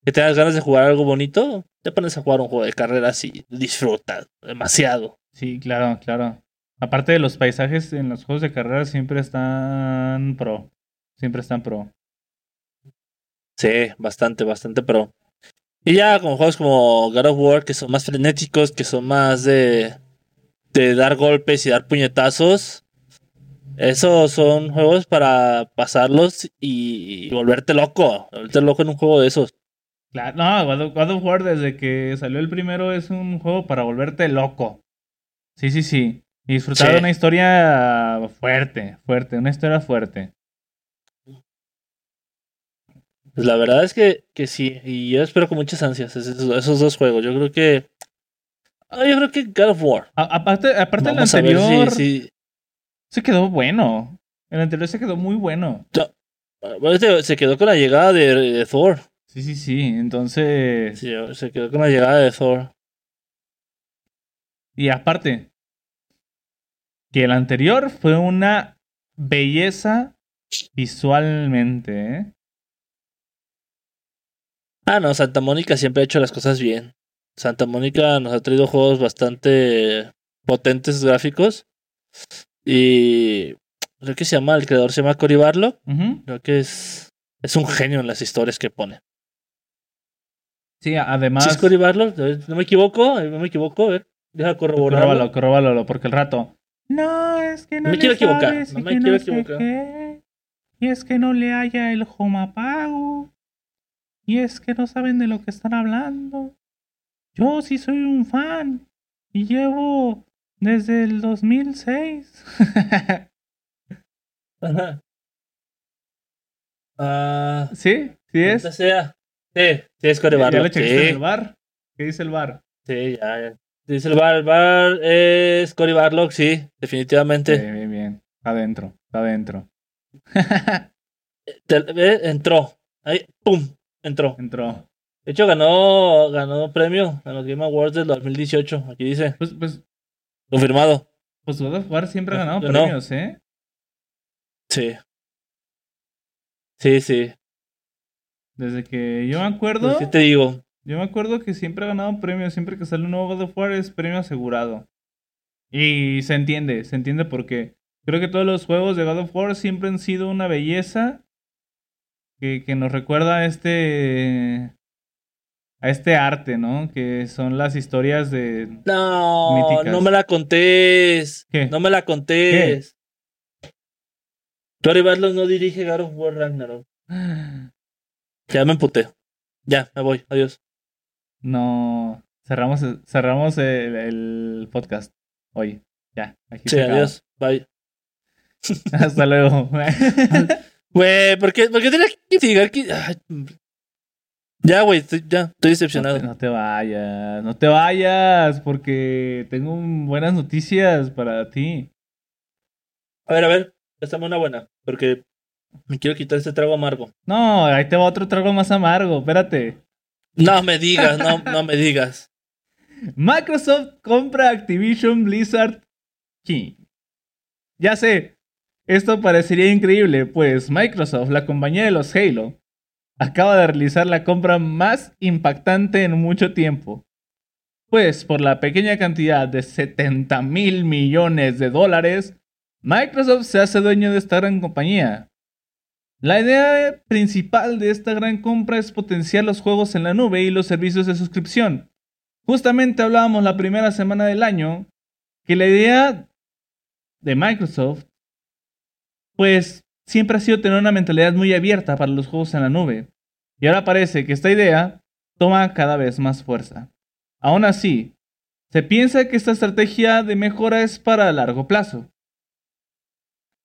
que tengas ganas de jugar algo bonito, te pones a jugar un juego de carreras y disfrutas demasiado. Sí, claro, claro. Aparte de los paisajes en los juegos de carreras siempre están pro. Siempre están pro. Sí, bastante, bastante pro. Y ya con juegos como God of War, que son más frenéticos, que son más de, de dar golpes y dar puñetazos. Esos son juegos para pasarlos y, y volverte loco. Volverte loco en un juego de esos. Claro, no, God of War desde que salió el primero es un juego para volverte loco. Sí, sí, sí. Y disfrutar Sí. de una historia fuerte, fuerte, una historia fuerte. Pues la verdad es que, que sí. Y yo espero con muchas ansias esos, esos dos juegos. Yo creo que. ah, Yo creo que God of War. A- aparte, aparte el Vamos a ver anterior si, si- se quedó bueno. El anterior se quedó muy bueno. bueno, este se quedó con la llegada de, de Thor. Sí, sí, sí. Entonces. Sí, se quedó con la llegada de Thor. Y aparte, que el anterior fue una belleza visualmente, ¿eh? Ah, no, Santa Mónica siempre ha hecho las cosas bien. Santa Mónica nos ha traído juegos bastante potentes gráficos. Y creo que se llama, el creador se llama Cory Barlow. Ujú. Creo que es, es un genio en las historias que pone. Sí, además. ¿Sí es Cory Barlow? ¿No me equivoco? ¿No me equivoco? A ver, deja corroborarlo. Corróbalo, corróbalo, porque el rato. No, es que no, No me le quiero equivocar, sabes no me quiero sé equivocar. qué. Y es que no le haya el homapago. Y es que no saben de lo que están hablando. Yo sí soy un fan. Y llevo desde el 2006. [laughs] Ajá. Ah, ¿Sí? ¿Sí es? sea. Sí, sí es Cory ¿Ya Barlow. lo checaste en Sí, el bar? ¿Qué dice el bar? sí, ya, ya. Dice el bar, es Cory Barlow, sí, definitivamente. Bien, bien, bien. Está adentro, está adentro. [laughs] Entró. Ahí, pum, entró. Entró. De hecho, ganó, ganó premio en los Game Awards del 2018. Aquí dice, Pues, pues, confirmado. pues God of War siempre ha ganado Ganó. premios, ¿eh? Sí. Sí, sí. Desde que yo me Pues, acuerdo, ¿Qué te digo? Yo me acuerdo que siempre ha ganado premios. Siempre que sale un nuevo God of War es premio asegurado. Y se entiende, se entiende porque creo que todos los juegos de God of War siempre han sido una belleza que, que nos recuerda a este a este arte, ¿no? Que son las historias de No, Míticas. no me la contés. ¿Qué? No me la contés. Cory Barlow no dirige God of War Ragnarok. [gasps] Ya me emputé. Ya, me voy. Adiós. No, cerramos, cerramos el, el podcast hoy. Ya, aquí Sí, se acaba. adiós. Bye. [laughs] Hasta luego. [laughs] Güey, ¿por qué, ¿por qué tenía que investigar que... Ay, Ya, güey, ya, estoy No decepcionado. te, no te vayas, no te vayas, porque tengo un- buenas noticias para ti. A ver, a ver, préstame una buena, porque me quiero quitar este trago amargo. No, ahí te va otro trago más amargo, espérate. No me digas, no, no me digas. [laughs] Microsoft compra Activision Blizzard King. Ya sé, esto parecería increíble, pues Microsoft, la compañía de los Halo, acaba de realizar la compra más impactante en mucho tiempo. Pues por la pequeña cantidad de 70 mil millones de dólares, Microsoft se hace dueño de esta gran compañía. La idea principal de esta gran compra es potenciar los juegos en la nube y los servicios de suscripción. Justamente hablábamos la primera semana del año que la idea de Microsoft, pues siempre ha sido tener una mentalidad muy abierta para los juegos en la nube. Y ahora parece que esta idea toma cada vez más fuerza. Aún así, se piensa que esta estrategia de mejora es para largo plazo.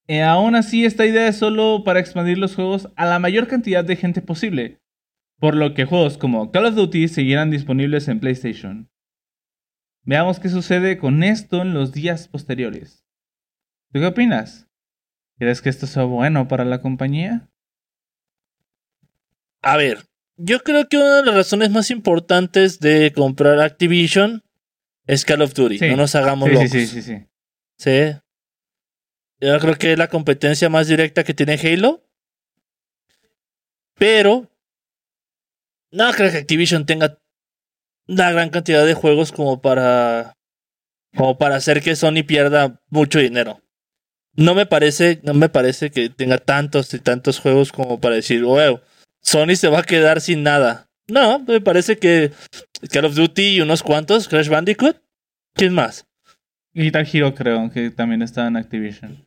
Y aún así, esta idea es solo para expandir los juegos a la mayor cantidad de gente posible, por lo que juegos como Call of Duty seguirán disponibles en PlayStation. Veamos qué sucede con esto en los días posteriores. ¿Tú qué opinas? ¿Crees que esto sea bueno para la compañía? A ver, yo creo que una de las razones más importantes de comprar Activision es Call of Duty. No nos hagamos sí, locos. Sí, sí, sí, sí. Sí. Yo creo que es la competencia más directa que tiene Halo. Pero no creo que Activision tenga una gran cantidad de juegos como para como para hacer que Sony pierda mucho dinero. No me parece, no me parece que tenga tantos y tantos juegos como para decir, wow, Sony se va a quedar sin nada. No, me parece que Call of Duty y unos cuantos, Crash Bandicoot. ¿Quién más? Guitar Hero creo que también está en Activision.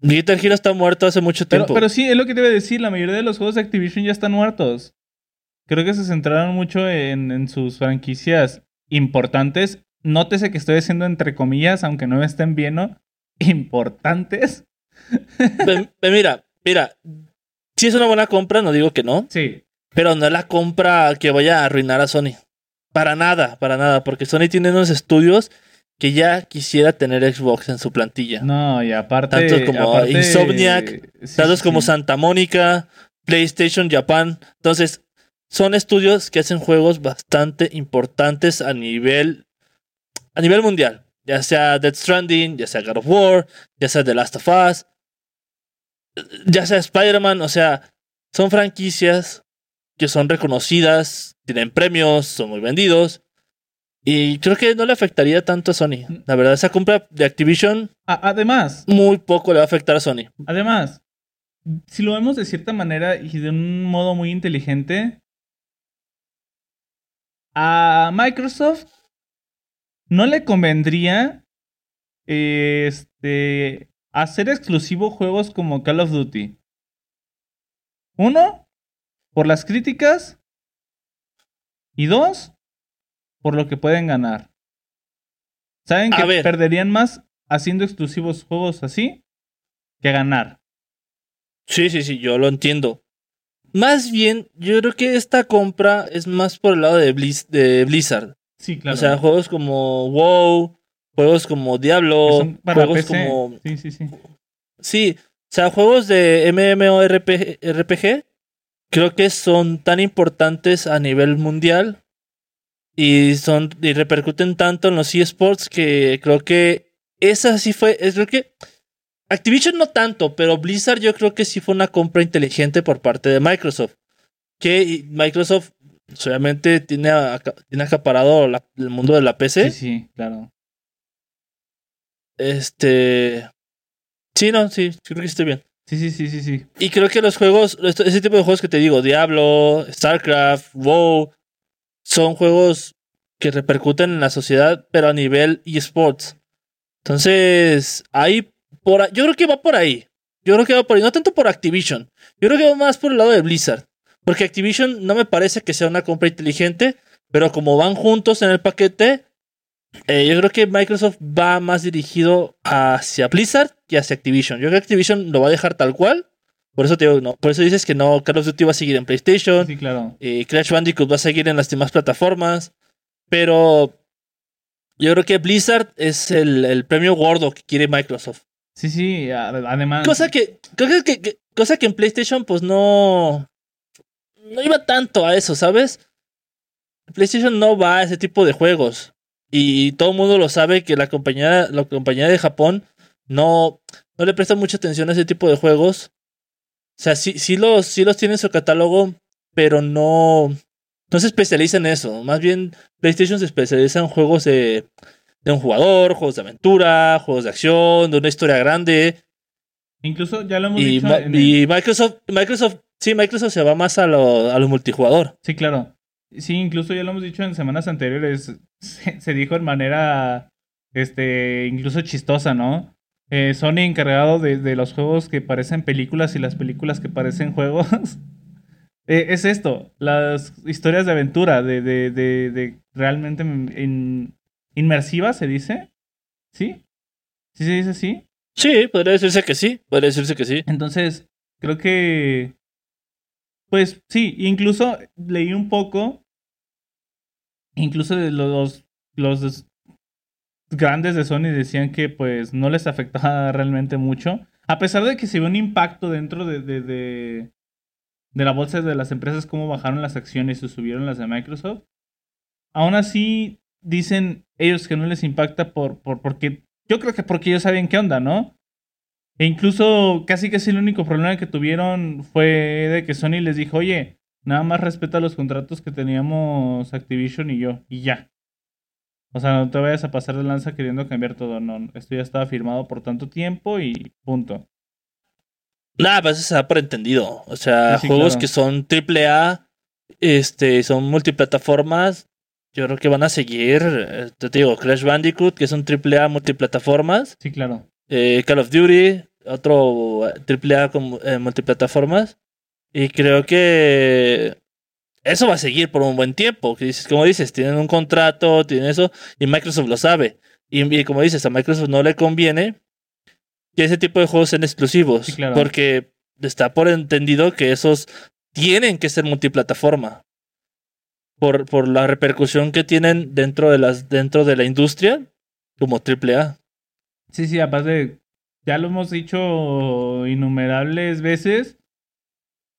Guitar Hero está muerto hace mucho tiempo. pero sí, es lo que te iba a decir, la mayoría de los juegos de Activision ya están muertos. Creo que se centraron mucho en, en sus franquicias importantes. Nótese que estoy diciendo entre comillas, aunque no estén bien, ¿no? [laughs] Importantes. Mira, mira, si es una buena compra, no digo que no, Sí. pero no es la compra que vaya a arruinar a Sony. Para nada, para nada, porque Sony tiene unos estudios que ya quisiera tener Xbox en su plantilla. No, y aparte. Tantos como aparte- Insomniac, sí, Tantos sí, como. Santa Mónica, PlayStation Japan. Entonces, son estudios que hacen juegos bastante importantes a nivel a nivel mundial. Ya sea Death Stranding, ya sea God of War, ya sea The Last of Us, ya sea Spider-Man, o sea, son franquicias que son reconocidas, tienen premios, son muy vendidos. Y creo que no le afectaría tanto a Sony. La verdad, esa compra de Activision además, muy poco le va a afectar a Sony. además, si lo vemos de cierta manera y de un modo muy inteligente, a Microsoft no le convendría este, hacer exclusivo juegos como Call of Duty. Uno, por las críticas. Y dos, por lo que pueden ganar. Saben que perderían más haciendo exclusivos juegos así que ganar. Sí, sí, sí, yo lo entiendo. Más bien, yo creo que esta compra es más por el lado de, Blizz- de Blizzard. Sí, claro. O sea, juegos como WoW, juegos como Diablo, para juegos PC. como... Sí, sí, sí. Sí, o sea, juegos de MMORPG, RPG, creo que son tan importantes a nivel mundial y son y repercuten tanto en los eSports que creo que esa sí fue, es creo que Activision no tanto, pero Blizzard yo creo que sí fue una compra inteligente por parte de Microsoft. Que Microsoft obviamente tiene, tiene acaparado la- el mundo de la PC. Sí, sí, claro. Este. Sí, no, sí, creo que estoy bien. Sí, sí, sí, sí, sí. Y creo que los juegos, ese tipo de juegos que te digo, Diablo, StarCraft, WoW, son juegos que repercuten en la sociedad, pero a nivel esports. Entonces, ahí, por, yo creo que va por ahí. Yo creo que va por ahí, no tanto por Activision. Yo creo que va más por el lado de Blizzard. Porque Activision no me parece que sea una compra inteligente, pero como van juntos en el paquete, eh, yo creo que Microsoft va más dirigido hacia Blizzard que hacia Activision. Yo creo que Activision lo va a dejar tal cual. Por eso te digo, no. Por eso dices que no, Call of Duty va a seguir en PlayStation. Sí, claro. eh, Crash Bandicoot va a seguir en las demás plataformas. Pero yo creo que Blizzard es el, el premio gordo que quiere Microsoft. Sí, sí, además. Cosa que, cosa que, que- cosa que en PlayStation, pues no. No iba tanto a eso, ¿sabes? PlayStation no va a ese tipo de juegos. Y todo el mundo lo sabe que la compañía, la compañía de Japón no, no le presta mucha atención a ese tipo de juegos. O sea, sí, sí, los, sí los tiene en su catálogo, pero no, no se especializa en eso. Más bien, PlayStation se especializa en juegos de, de un jugador, juegos de aventura, juegos de acción, de una historia grande. Incluso ya lo hemos Y, dicho. Ma- en el- y Microsoft, Microsoft, sí, Microsoft se va más a lo, a lo multijugador. Sí, claro. Sí, incluso ya lo hemos dicho en semanas anteriores. [laughs] Se, se dijo en manera, este, incluso chistosa, ¿no? Eh, Sony encargado de, de los juegos que parecen películas y las películas que parecen [laughs] juegos. Eh, es esto, las historias de aventura, de, de, de, realmente in- inmersivas, se dice. ¿Sí? ¿Sí se dice así? Sí, podría decirse que sí, podría decirse que sí. Entonces, creo que. Pues sí, incluso leí un poco. Incluso de los, los grandes de Sony decían que pues no les afectaba [laughs] realmente mucho. A pesar de que se ve un impacto dentro de, de, de, la bolsa de las empresas, cómo bajaron las acciones y subieron las de Microsoft. Aún así, dicen ellos que no les impacta por, por porque yo creo que porque ellos saben qué onda, ¿no? E incluso casi casi el único problema que tuvieron fue de que Sony les dijo, oye, nada más respeta los contratos que teníamos Activision y yo, y ya. O sea, no te vayas a pasar de lanza queriendo cambiar todo, no, esto ya estaba firmado por tanto tiempo y punto. Nada, pues eso se da por entendido. O sea, Sí, sí, juegos claro. que son AAA, este, son multiplataformas, yo creo que van a seguir. eh, Te digo, Crash Bandicoot, que son AAA multiplataformas. Sí, claro. eh, Call of Duty, otro eh, AAA con eh, multiplataformas. Y creo que eso va a seguir por un buen tiempo. Como dices, tienen un contrato, tienen eso, y Microsoft lo sabe. Y, y como dices, a Microsoft no le conviene que ese tipo de juegos sean exclusivos. Sí, claro. Porque está por entendido que esos tienen que ser multiplataforma. Por, por la repercusión que tienen dentro de las dentro de la industria como AAA. Sí, sí, aparte, ya lo hemos dicho innumerables veces,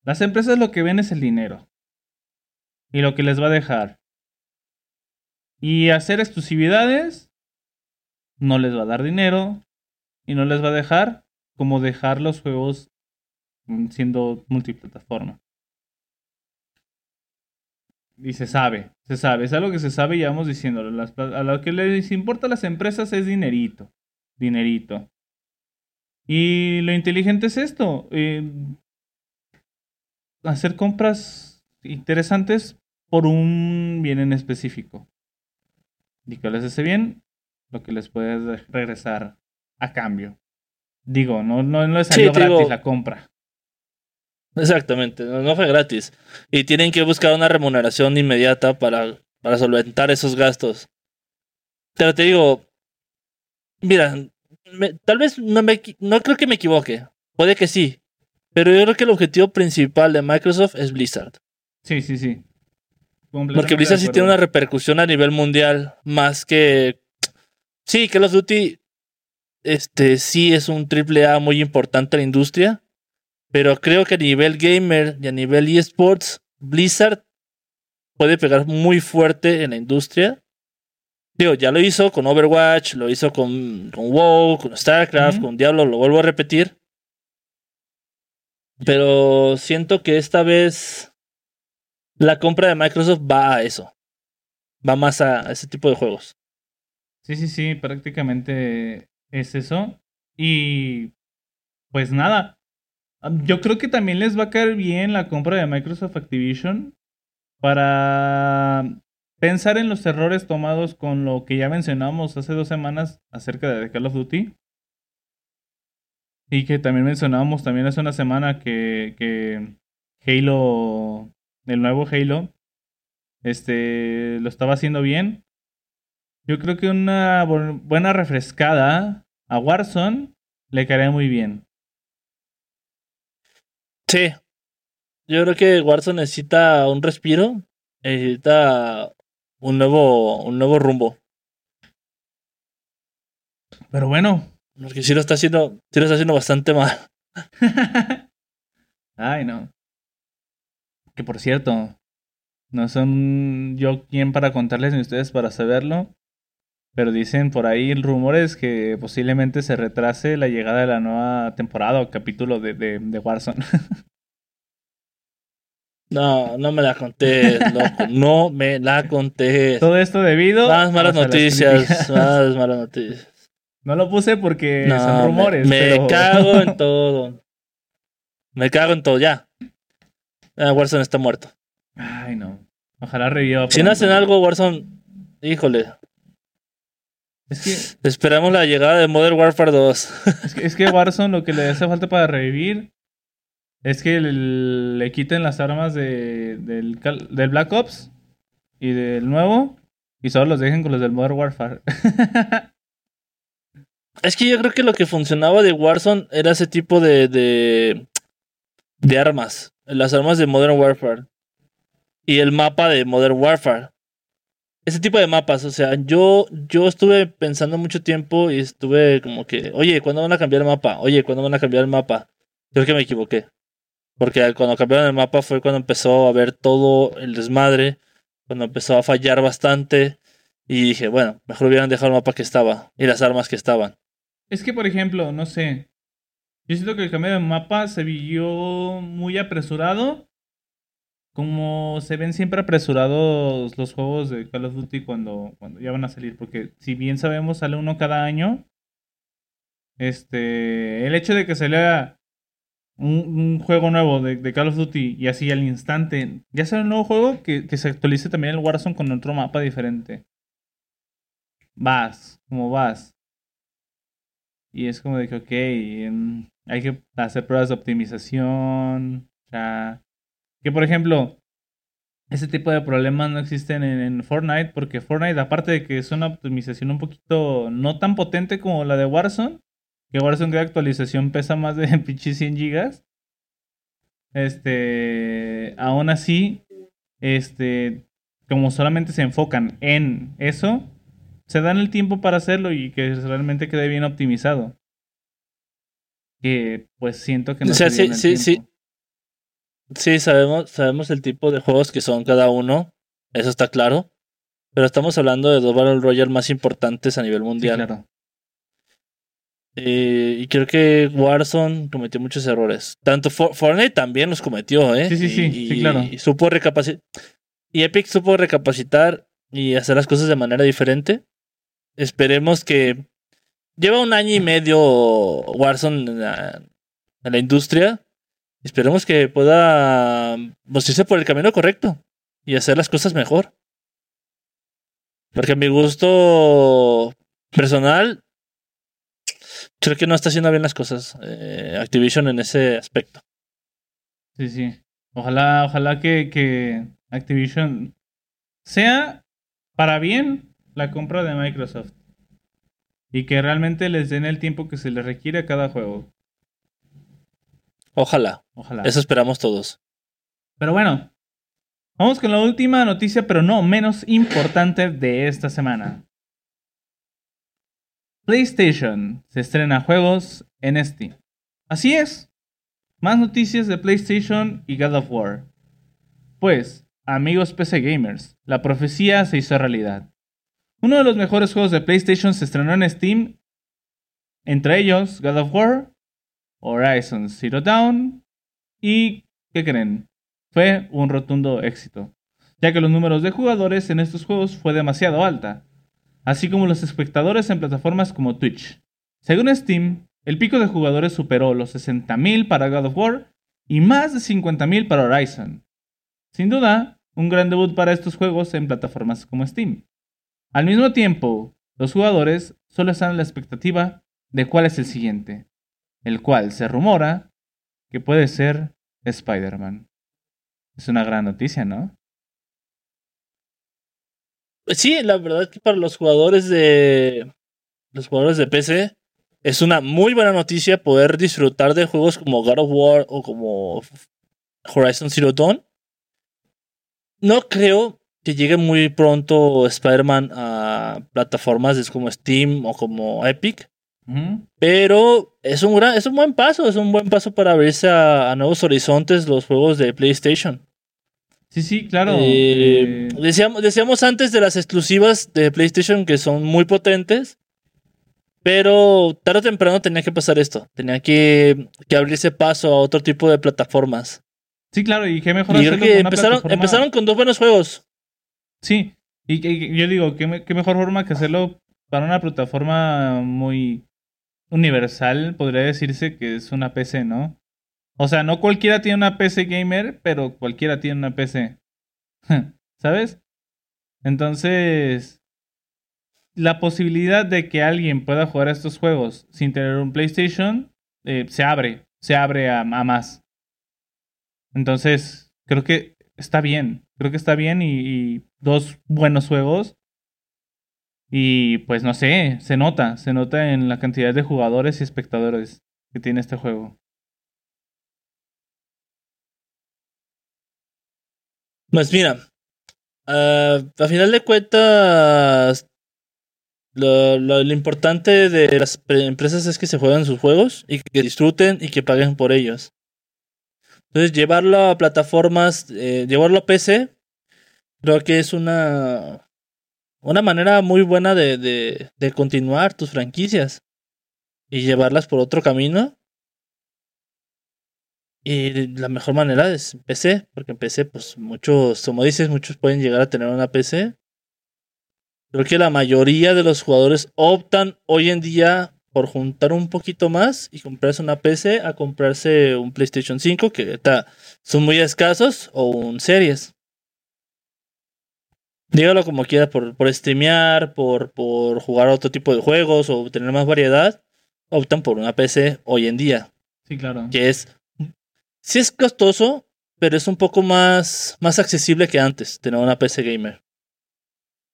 las empresas lo que ven es el dinero y lo que les va a dejar. Y hacer exclusividades no les va a dar dinero y no les va a dejar como dejar los juegos mm, siendo multiplataforma. Y se sabe, se sabe, es algo que se sabe y vamos diciéndolo. A lo que les importa a las empresas es dinerito dinerito. Y lo inteligente es esto, eh, hacer compras interesantes por un bien en específico. Y que les hace bien, lo que les puedes de- regresar a cambio. Digo, no, no, no les Sí, salió te gratis digo- la compra. Exactamente, no, no fue gratis. Y tienen que buscar una remuneración inmediata para, para solventar esos gastos. Pero te digo, mira, me- tal vez no, me, no creo que me equivoque. Puede que sí. Pero yo creo que el objetivo principal de Microsoft es Blizzard. Sí, sí, sí. Porque Blizzard sí tiene una repercusión a nivel mundial más que... Sí, Call of Duty este, sí es un triple A muy importante en la industria, pero creo que a nivel gamer y a nivel eSports, Blizzard puede pegar muy fuerte en la industria. Digo, ya lo hizo con Overwatch, lo hizo con, con WoW, con StarCraft, con Diablo, lo vuelvo a repetir. Pero siento que esta vez la compra de Microsoft va a eso. Va más a ese tipo de juegos. Sí, sí, sí, prácticamente es eso. Y pues nada, yo creo que también les va a caer bien la compra de Microsoft Activision para pensar en los errores tomados con lo que ya mencionamos hace dos semanas acerca de Call of Duty. Y que también mencionábamos también hace una semana que, que Halo, el nuevo Halo, este, lo estaba haciendo bien. Yo creo que una bu- buena refrescada a Warzone le caería muy bien. Sí. Yo creo que Warzone necesita un respiro. Necesita un nuevo, un nuevo rumbo. Pero bueno. Porque sí lo está haciendo, sí lo está haciendo bastante mal. [laughs] Ay, no. Que por cierto, no son yo quien para contarles ni ustedes para saberlo. Pero dicen por ahí rumores que posiblemente se retrase la llegada de la nueva temporada o capítulo de, de, de Warzone. [laughs] No, no me la conté, loco. No me la conté. Todo esto debido Más malas noticias. Más malas noticias. No lo puse porque No, son rumores. Me, me pero- cago en todo. Me cago en todo, ya. Ah, Warzone está muerto. Ay, no. Ojalá reviva. Si no hacen algo, Warzone, híjole. Es que, Esperamos la llegada de Modern Warfare 2. [laughs] es que, es que Warzone lo que le hace falta para revivir es que le quiten las armas de, del, del Black Ops y del nuevo y solo los dejen con los del Modern Warfare. [laughs] Es que yo creo que lo que funcionaba de Warzone era ese tipo de, de, de armas. Las armas de Modern Warfare. Y el mapa de Modern Warfare. Ese tipo de mapas. O sea, yo, yo estuve pensando mucho tiempo y estuve como que, oye, ¿cuándo van a cambiar el mapa? Oye, ¿cuándo van a cambiar el mapa? Creo que me equivoqué. Porque cuando cambiaron el mapa fue cuando empezó a ver todo el desmadre. Cuando empezó a fallar bastante. Y dije, bueno, mejor hubieran dejado el mapa que estaba. Y las armas que estaban. Es que, por ejemplo, no sé. Yo siento que el cambio de mapa se vio muy apresurado. Como se ven siempre apresurados los juegos de Call of Duty cuando, cuando ya van a salir. Porque si bien sabemos, sale uno cada año. Este. El hecho de que saliera un, un juego nuevo de, Call of Duty y así al instante. Ya sale un nuevo juego que, que se actualice también el Warzone con otro mapa diferente. Vas, como vas. Y es como de que, ok, hay que hacer pruebas de optimización. O sea, que por ejemplo, ese tipo de problemas no existen en, en Fortnite, porque Fortnite, aparte de que es una optimización un poquito no tan potente como la de Warzone, que Warzone cada actualización pesa más de [laughs] pinche 100 gigas. Este, aún así, este, como solamente se enfocan en eso, se dan el tiempo para hacerlo y que realmente quede bien optimizado. Que pues siento que no O sea, se sí, sí, tiempo. Sí, sabemos, sabemos el tipo de juegos que son cada uno. Eso está claro. Pero estamos hablando de dos Battle Royale más importantes a nivel Sí, mundial. claro. Eh, y creo que Warzone cometió muchos errores. Tanto For- Fortnite también los cometió, ¿eh? Sí, sí, sí, Y, sí, claro. y supo recapacitar. Y Epic supo recapacitar y hacer las cosas de manera diferente. Esperemos que. Lleva un año y medio Warzone en la, en la industria. Esperemos que pueda irse por el camino correcto y hacer las cosas mejor. Porque a mi gusto personal, creo que no está haciendo bien las cosas eh, Activision en ese aspecto. Sí, sí. Ojalá, ojalá que, que Activision sea para bien la compra de Microsoft. Y que realmente les den el tiempo que se les requiere a cada juego. Ojalá. Ojalá. Eso esperamos todos. Pero bueno, vamos con la última noticia, pero no menos importante de esta semana. PlayStation se estrena juegos en Steam. Así es. Más noticias de PlayStation y God of War. Pues, amigos PC Gamers, la profecía se hizo realidad. Uno de los mejores juegos de PlayStation se estrenó en Steam. Entre ellos, God of War, Horizon Zero Dawn y... ¿Qué creen? fue un rotundo éxito, ya que los números de jugadores en estos juegos fue demasiado alta, así como los espectadores en plataformas como Twitch. Según Steam, el pico de jugadores superó los 60.000 para God of War y más de 50.000 para Horizon. Sin duda, un gran debut para estos juegos en plataformas como Steam. Al mismo tiempo, los jugadores solo están en la expectativa de cuál es el siguiente, el cual se rumora que puede ser Spider-Man. Es una gran noticia, ¿no? Sí, la verdad que para los jugadores de los jugadores de PC es una muy buena noticia poder disfrutar de juegos como God of War o como Horizon Zero Dawn. No creo que llegue muy pronto Spider-Man a plataformas como Steam o como Epic, pero es un gran, es un buen paso, es un buen paso para abrirse a, a nuevos horizontes los juegos de PlayStation. Sí, sí, claro. Eh, Eh, decíamos, decíamos antes de las exclusivas de PlayStation que son muy potentes, pero tarde o temprano tenía que pasar esto. Tenía que, que abrirse paso a otro tipo de plataformas. Sí, claro, y qué mejor Y creo hacerlo que con una empezaron, plataforma- empezaron con dos buenos juegos. Sí, y, y- yo digo, ¿qué, qué mejor forma que hacerlo para una plataforma muy universal, podría decirse que es una PC, ¿no? O sea, no cualquiera tiene una PC gamer, pero cualquiera tiene una PC. [laughs] ¿Sabes? Entonces, la posibilidad de que alguien pueda jugar a estos juegos sin tener un PlayStation eh, se abre, se abre a, más. Entonces, creo que está bien, creo que está bien y dos buenos juegos. Y pues no sé, se nota, se nota en la cantidad de jugadores y espectadores que tiene este juego. Pues mira, a final de cuentas, lo, lo- importante de las pre- empresas es que se jueguen sus juegos y que disfruten y que paguen por ellos. Entonces, llevarlo a plataformas, eh, llevarlo a PC, creo que es una, una manera muy buena de, de, de continuar tus franquicias y llevarlas por otro camino. Y la mejor manera es PC, porque en PC, pues muchos, como dices, muchos pueden llegar a tener una PC. Creo que la mayoría de los jugadores optan hoy en día por juntar un poquito más y comprarse una PC a comprarse un PlayStation 5, que ahorita son muy escasos, o un Series. Dígalo como quiera, por, por streamear, por, por jugar a otro tipo de juegos o tener más variedad, optan por una PC hoy en día Sí, claro. que es sí es costoso, pero es un poco más más accesible que antes tener una PC gamer.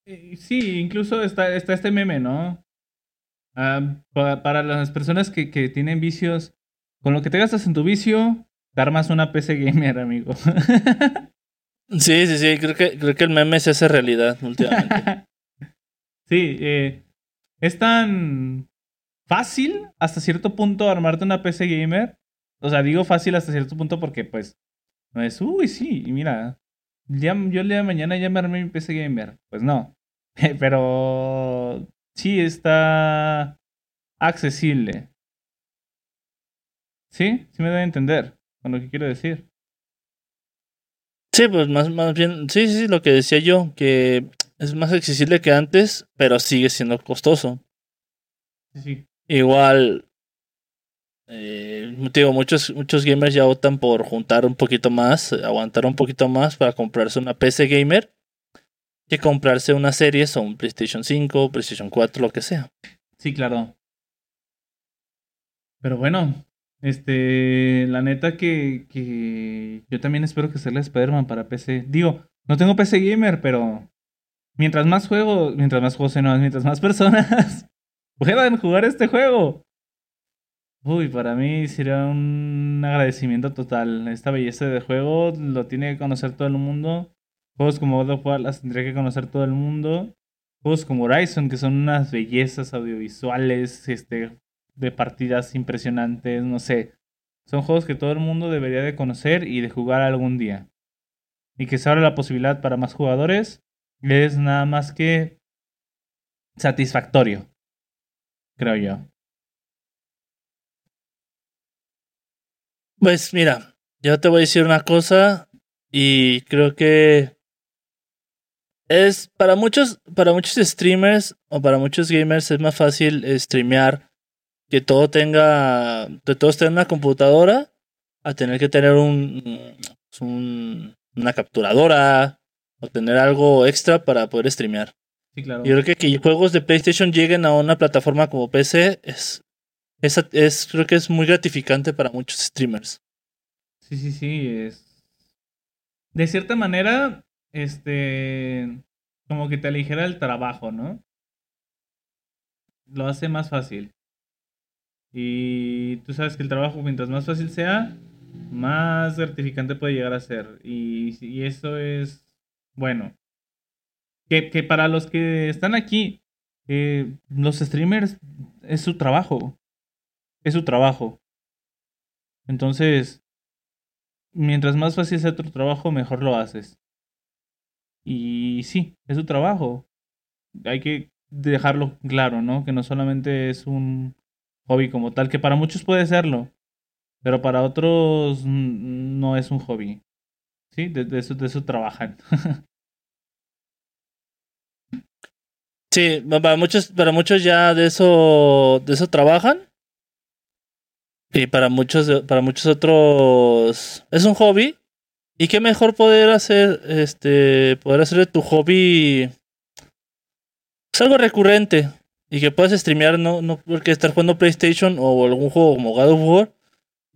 Eh, Sí, incluso está, está este meme, ¿no? Ah, pa- para las personas que, que tienen vicios, con lo que te gastas en tu vicio, te armas una PC gamer, amigo. [laughs] Sí, sí, sí, creo que creo que el meme se hace realidad últimamente. [laughs] sí, eh, es tan fácil hasta cierto punto armarte una PC gamer. O sea, digo fácil hasta cierto punto porque, pues, no es, uy, sí, y mira, ya, yo el día de mañana ya me armé mi PC gamer. Pues no. [laughs] Pero sí está accesible. ¿Sí? Sí me a entender con lo que quiero decir. Sí, pues más más bien, sí, sí, sí, lo que decía yo, que es más accesible que antes, pero sigue siendo costoso. Sí, sí. Igual eh, te digo, muchos muchos gamers ya optan por juntar un poquito más, aguantar un poquito más para comprarse una PC gamer que comprarse una series o un PlayStation 5, PlayStation 4, lo que sea. Sí, claro. Pero bueno, este, la neta que, que yo también espero que salga Spider-Man para PC. Digo, no tengo PC gamer, pero mientras más juegos, mientras más juegos, no, mientras más [laughs] personas puedan jugar este juego. Uy, para mí sería un agradecimiento total. Esta belleza de juego lo tiene que conocer todo el mundo. Juegos como God War las tendría que conocer todo el mundo. Juegos como Horizon, que son unas bellezas audiovisuales, este, de partidas impresionantes, no sé. Son juegos que todo el mundo debería de conocer y de jugar algún día. Y que se abre la posibilidad para más jugadores es nada más que satisfactorio, creo yo. Pues mira, yo te voy a decir una cosa y creo que es para muchos para muchos streamers o para muchos gamers es más fácil streamear que todo tenga que todos tengan una computadora a tener que tener un, un- una capturadora o tener algo extra para poder streamear. Sí, claro. Yo creo que que juegos de PlayStation lleguen a una plataforma como PC es, es, es creo que es muy gratificante para muchos streamers. Sí, sí, sí, es... De cierta manera, este... Como que te aligera el trabajo, ¿no? Lo hace más fácil. Y tú sabes que el trabajo, mientras más fácil sea, más gratificante puede llegar a ser. Y, y eso es bueno. Que, que para los que están aquí, eh, los streamers es su trabajo. Es su trabajo. Entonces, mientras más fácil sea tu trabajo, mejor lo haces. Y sí, es su trabajo. Hay que dejarlo claro, ¿no? Que no solamente es un hobby como tal, que para muchos puede serlo, pero para otros no es un hobby. Sí, de, de eso, de eso trabajan. [laughs] Sí, para muchos, para muchos ya de eso, de eso trabajan. Y para muchos, para muchos otros es un hobby. Y qué mejor poder hacer, este, poder hacer de tu hobby es algo recurrente y que puedes streamear no, no porque estar jugando PlayStation o algún juego como God of War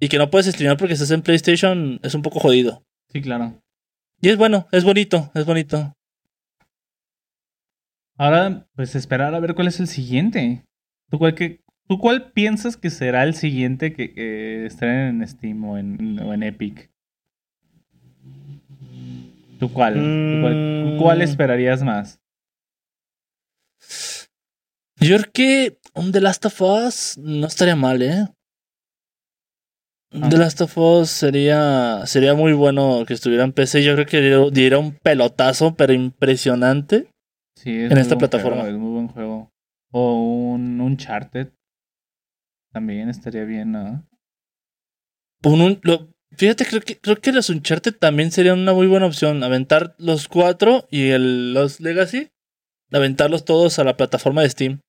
y que no puedes streamear porque estás en PlayStation es un poco jodido. Sí, claro. Y es bueno, es bonito, es bonito. Ahora, pues esperar a ver cuál es el siguiente. ¿Tú cuál, que, ¿tú cuál piensas que será el siguiente que, que estrenen en Steam o en, o en Epic? ¿Tú cuál? ¿Tú cuál, cuál Mm. esperarías más? Yo creo que un The Last of Us no estaría mal, ¿eh? Un Ah. The Last of Us sería, sería muy bueno que estuviera en PC. Yo creo que diera- un pelotazo, pero impresionante. Sí, es En esta plataforma. juego, es muy buen juego. O un Uncharted. También estaría bien, ¿no? Un- un- lo- fíjate, creo que, creo que los Uncharted también serían una muy buena opción. Aventar los cuatro y el, los Legacy. Aventarlos todos a la plataforma de Steam.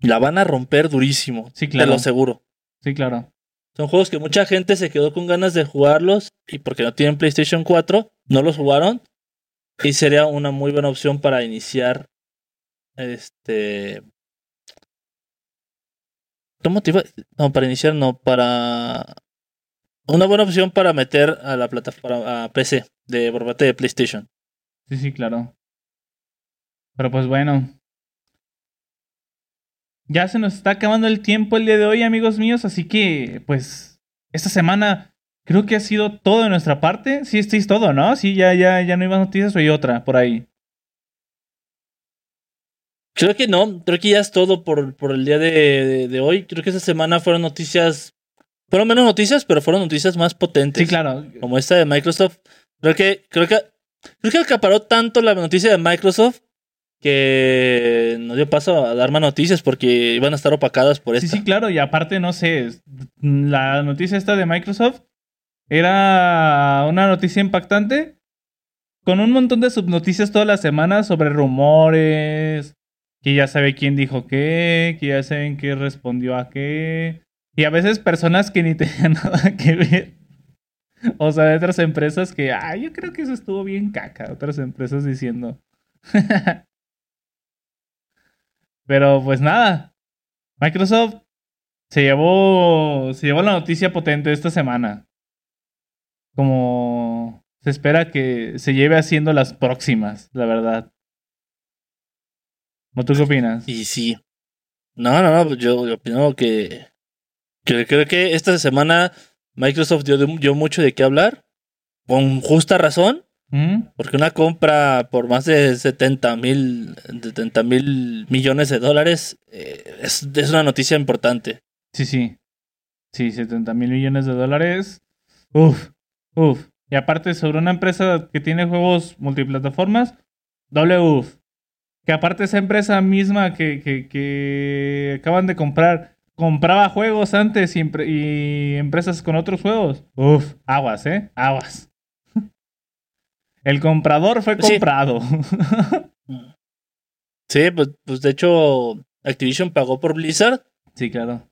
La van a romper durísimo. Sí, Te claro. lo aseguro. Sí, claro. Son juegos que mucha gente se quedó con ganas de jugarlos y porque no tienen PlayStation 4, no los jugaron. Y sería una muy buena opción para iniciar. Este. ¿Cómo te iba? No, para iniciar, no, para. Una buena opción para meter a la plataforma a PC de por parte de PlayStation. Sí, sí, claro. Pero pues bueno. Ya se nos está acabando el tiempo el día de hoy, amigos míos. Así que, pues, esta semana creo que ha sido todo de nuestra parte. Sí, esto es todo, ¿no? Sí, ya, ya, ya no hay más noticias o hay otra por ahí. Creo que no, creo que ya es todo por, por el día de, de- de hoy. Creo que esta semana fueron noticias. Fueron menos noticias, pero fueron noticias más potentes. Sí, claro. como esta de Microsoft. Creo que, creo que, creo que acaparó tanto la noticia de Microsoft que nos dio paso a dar más noticias porque iban a estar opacadas por Sí, esta. sí, claro. Y aparte, no sé, la noticia esta de Microsoft era una noticia impactante con un montón de subnoticias todas las semanas sobre rumores, que ya sabe quién dijo qué, que ya saben qué respondió a qué. Y a veces personas que ni [laughs] tenían nada que ver. O sea, de otras empresas que, ah, yo creo que eso estuvo bien caca. Otras empresas diciendo. [laughs] Pero pues nada. Microsoft se llevó, se llevó la noticia potente esta semana. Como se espera que se lleve haciendo las próximas, la verdad. ¿O tú qué opinas? Y sí. No, no, no, yo, yo opino que, que creo que esta semana Microsoft dio, dio mucho de qué hablar. Con justa razón. ¿Mm? Porque una compra por más de 70 mil 70 mil millones de dólares eh, es, es una noticia importante. Sí, sí. Sí, 70 mil millones de dólares. Uf, uf. Y aparte, sobre una empresa que tiene juegos multiplataformas, doble uf. Que aparte esa empresa misma que, que, que acaban de comprar, compraba juegos antes y, y empresas con otros juegos. Uf, aguas, ¿eh? Aguas. El comprador fue comprado. [laughs] Sí, pues, pues de hecho Activision pagó por Blizzard. sí, claro.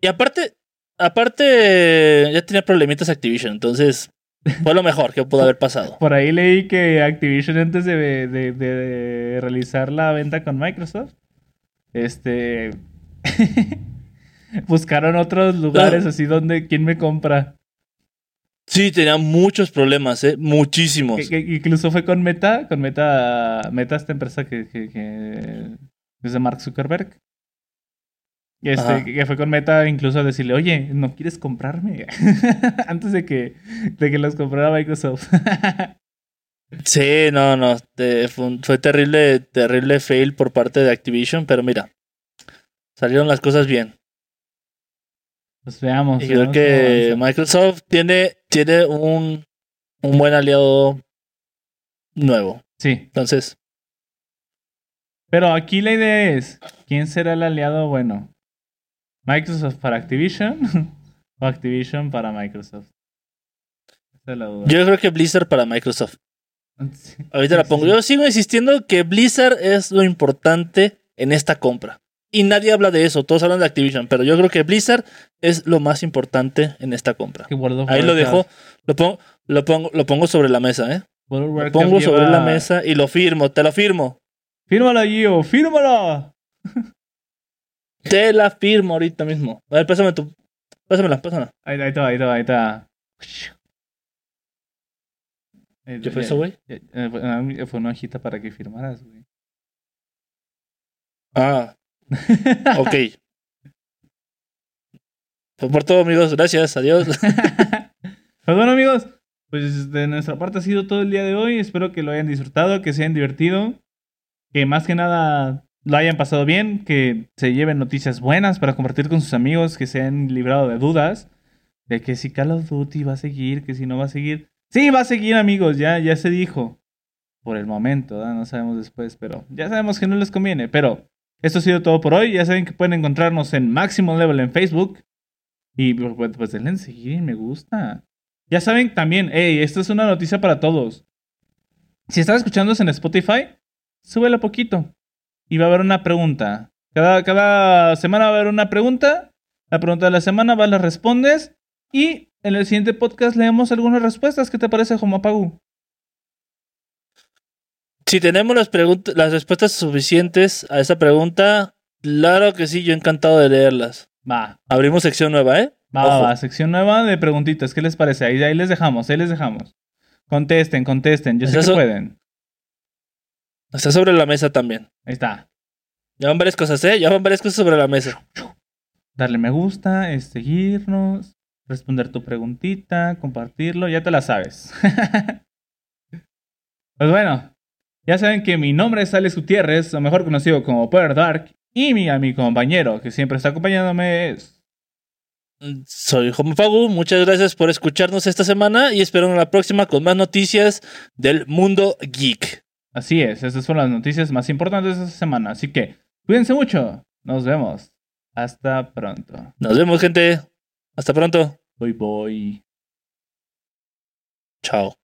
Y aparte, aparte ya tenía problemitas Activision, entonces fue lo mejor que pudo haber pasado. Por ahí leí que Activision antes de, de- de realizar la venta con Microsoft, este [laughs] buscaron otros lugares así donde quién me compra. Sí, tenía muchos problemas, eh, muchísimos. Que, que incluso fue con Meta, con Meta, Meta esta empresa que, es de Mark Zuckerberg. Este, que fue con Meta incluso a decirle, oye, ¿no quieres comprarme? [laughs] Antes de que, de que los comprara Microsoft. [laughs] Sí, no, no, te- fue, un- fue terrible, terrible fail por parte de Activision, pero mira, salieron las cosas bien. Pues veamos. Y creo veamos que. Microsoft tiene, tiene un, un buen aliado nuevo. Sí, Entonces, Pero aquí la idea es, ¿quién será el aliado bueno? ¿Microsoft para Activision? [laughs] ¿O Activision para Microsoft? Esa es la duda. Yo creo que Blizzard para Microsoft. [laughs] Sí. Ahorita la pongo. Yo sigo insistiendo que Blizzard es lo importante en esta compra. Y nadie habla de eso, todos hablan de Activision, pero yo creo que Blizzard es lo más importante en esta compra. Ahí lo dejo, lo pongo, lo pongo, lo pongo sobre la mesa, ¿eh? Lo pongo sobre lleva- la mesa y lo firmo, te lo firmo. Fírmala, Gio, fírmala. [laughs] Te la firmo ahorita mismo. A ver, pásame tu. Pásamela, pásamela. Ahí, ahí está, ahí está, ahí está. ¿Qué fue eso, güey? una- fue una hojita para que firmaras, güey. Ah, ok. Fue por todo, amigos. Gracias. Adiós. [laughs] Pues bueno, amigos, pues de nuestra parte ha sido todo el día de hoy. Espero que lo hayan disfrutado, que se hayan divertido, que más que nada lo hayan pasado bien, que se lleven noticias buenas para compartir con sus amigos, que se hayan librado de dudas de que si Call of Duty va a seguir, que si no va a seguir. Sí, va a seguir, amigos, ya, ya se dijo. Por el momento, ¿verdad? no sabemos después, pero ya sabemos que no les conviene. Pero esto ha sido todo por hoy. Ya saben que pueden encontrarnos en Maximum Level en Facebook. Y pues, pues denle en seguir me gusta. Ya saben también, hey, esta es una noticia para todos. Si están escuchándonos en Spotify, súbela poquito. Y va a haber una pregunta. Cada, cada semana va a haber una pregunta. La pregunta de la semana va, la respondes. Y en el siguiente podcast leemos algunas respuestas. ¿Qué te parece, Jomapagu? Si tenemos las, las respuestas suficientes a esa pregunta, claro que sí, yo encantado de leerlas. Va, Abrimos sección nueva, ¿eh? va, va, Ojo. va. Sección nueva de preguntitas. ¿Qué les parece? Ahí, ahí les dejamos, ahí les dejamos. Contesten, contesten. Yo sé que pueden. Está sobre la mesa también. Ahí está. Ya van varias cosas, ¿eh? Ya van varias cosas sobre la mesa. darle me gusta, es seguirnos, responder tu preguntita, compartirlo, ya te la sabes. [laughs] pues bueno, ya saben que mi nombre es Alex Gutiérrez, o mejor conocido como Power Dark, y mi, a mi compañero que siempre está acompañándome es... Soy Homofagu, muchas gracias por escucharnos esta semana y espero en la próxima con más noticias del mundo geek. Así es, estas fueron las noticias más importantes de esta semana, así que cuídense mucho, nos vemos, hasta pronto. Nos vemos, gente. Hasta pronto. Bye bye. Chao.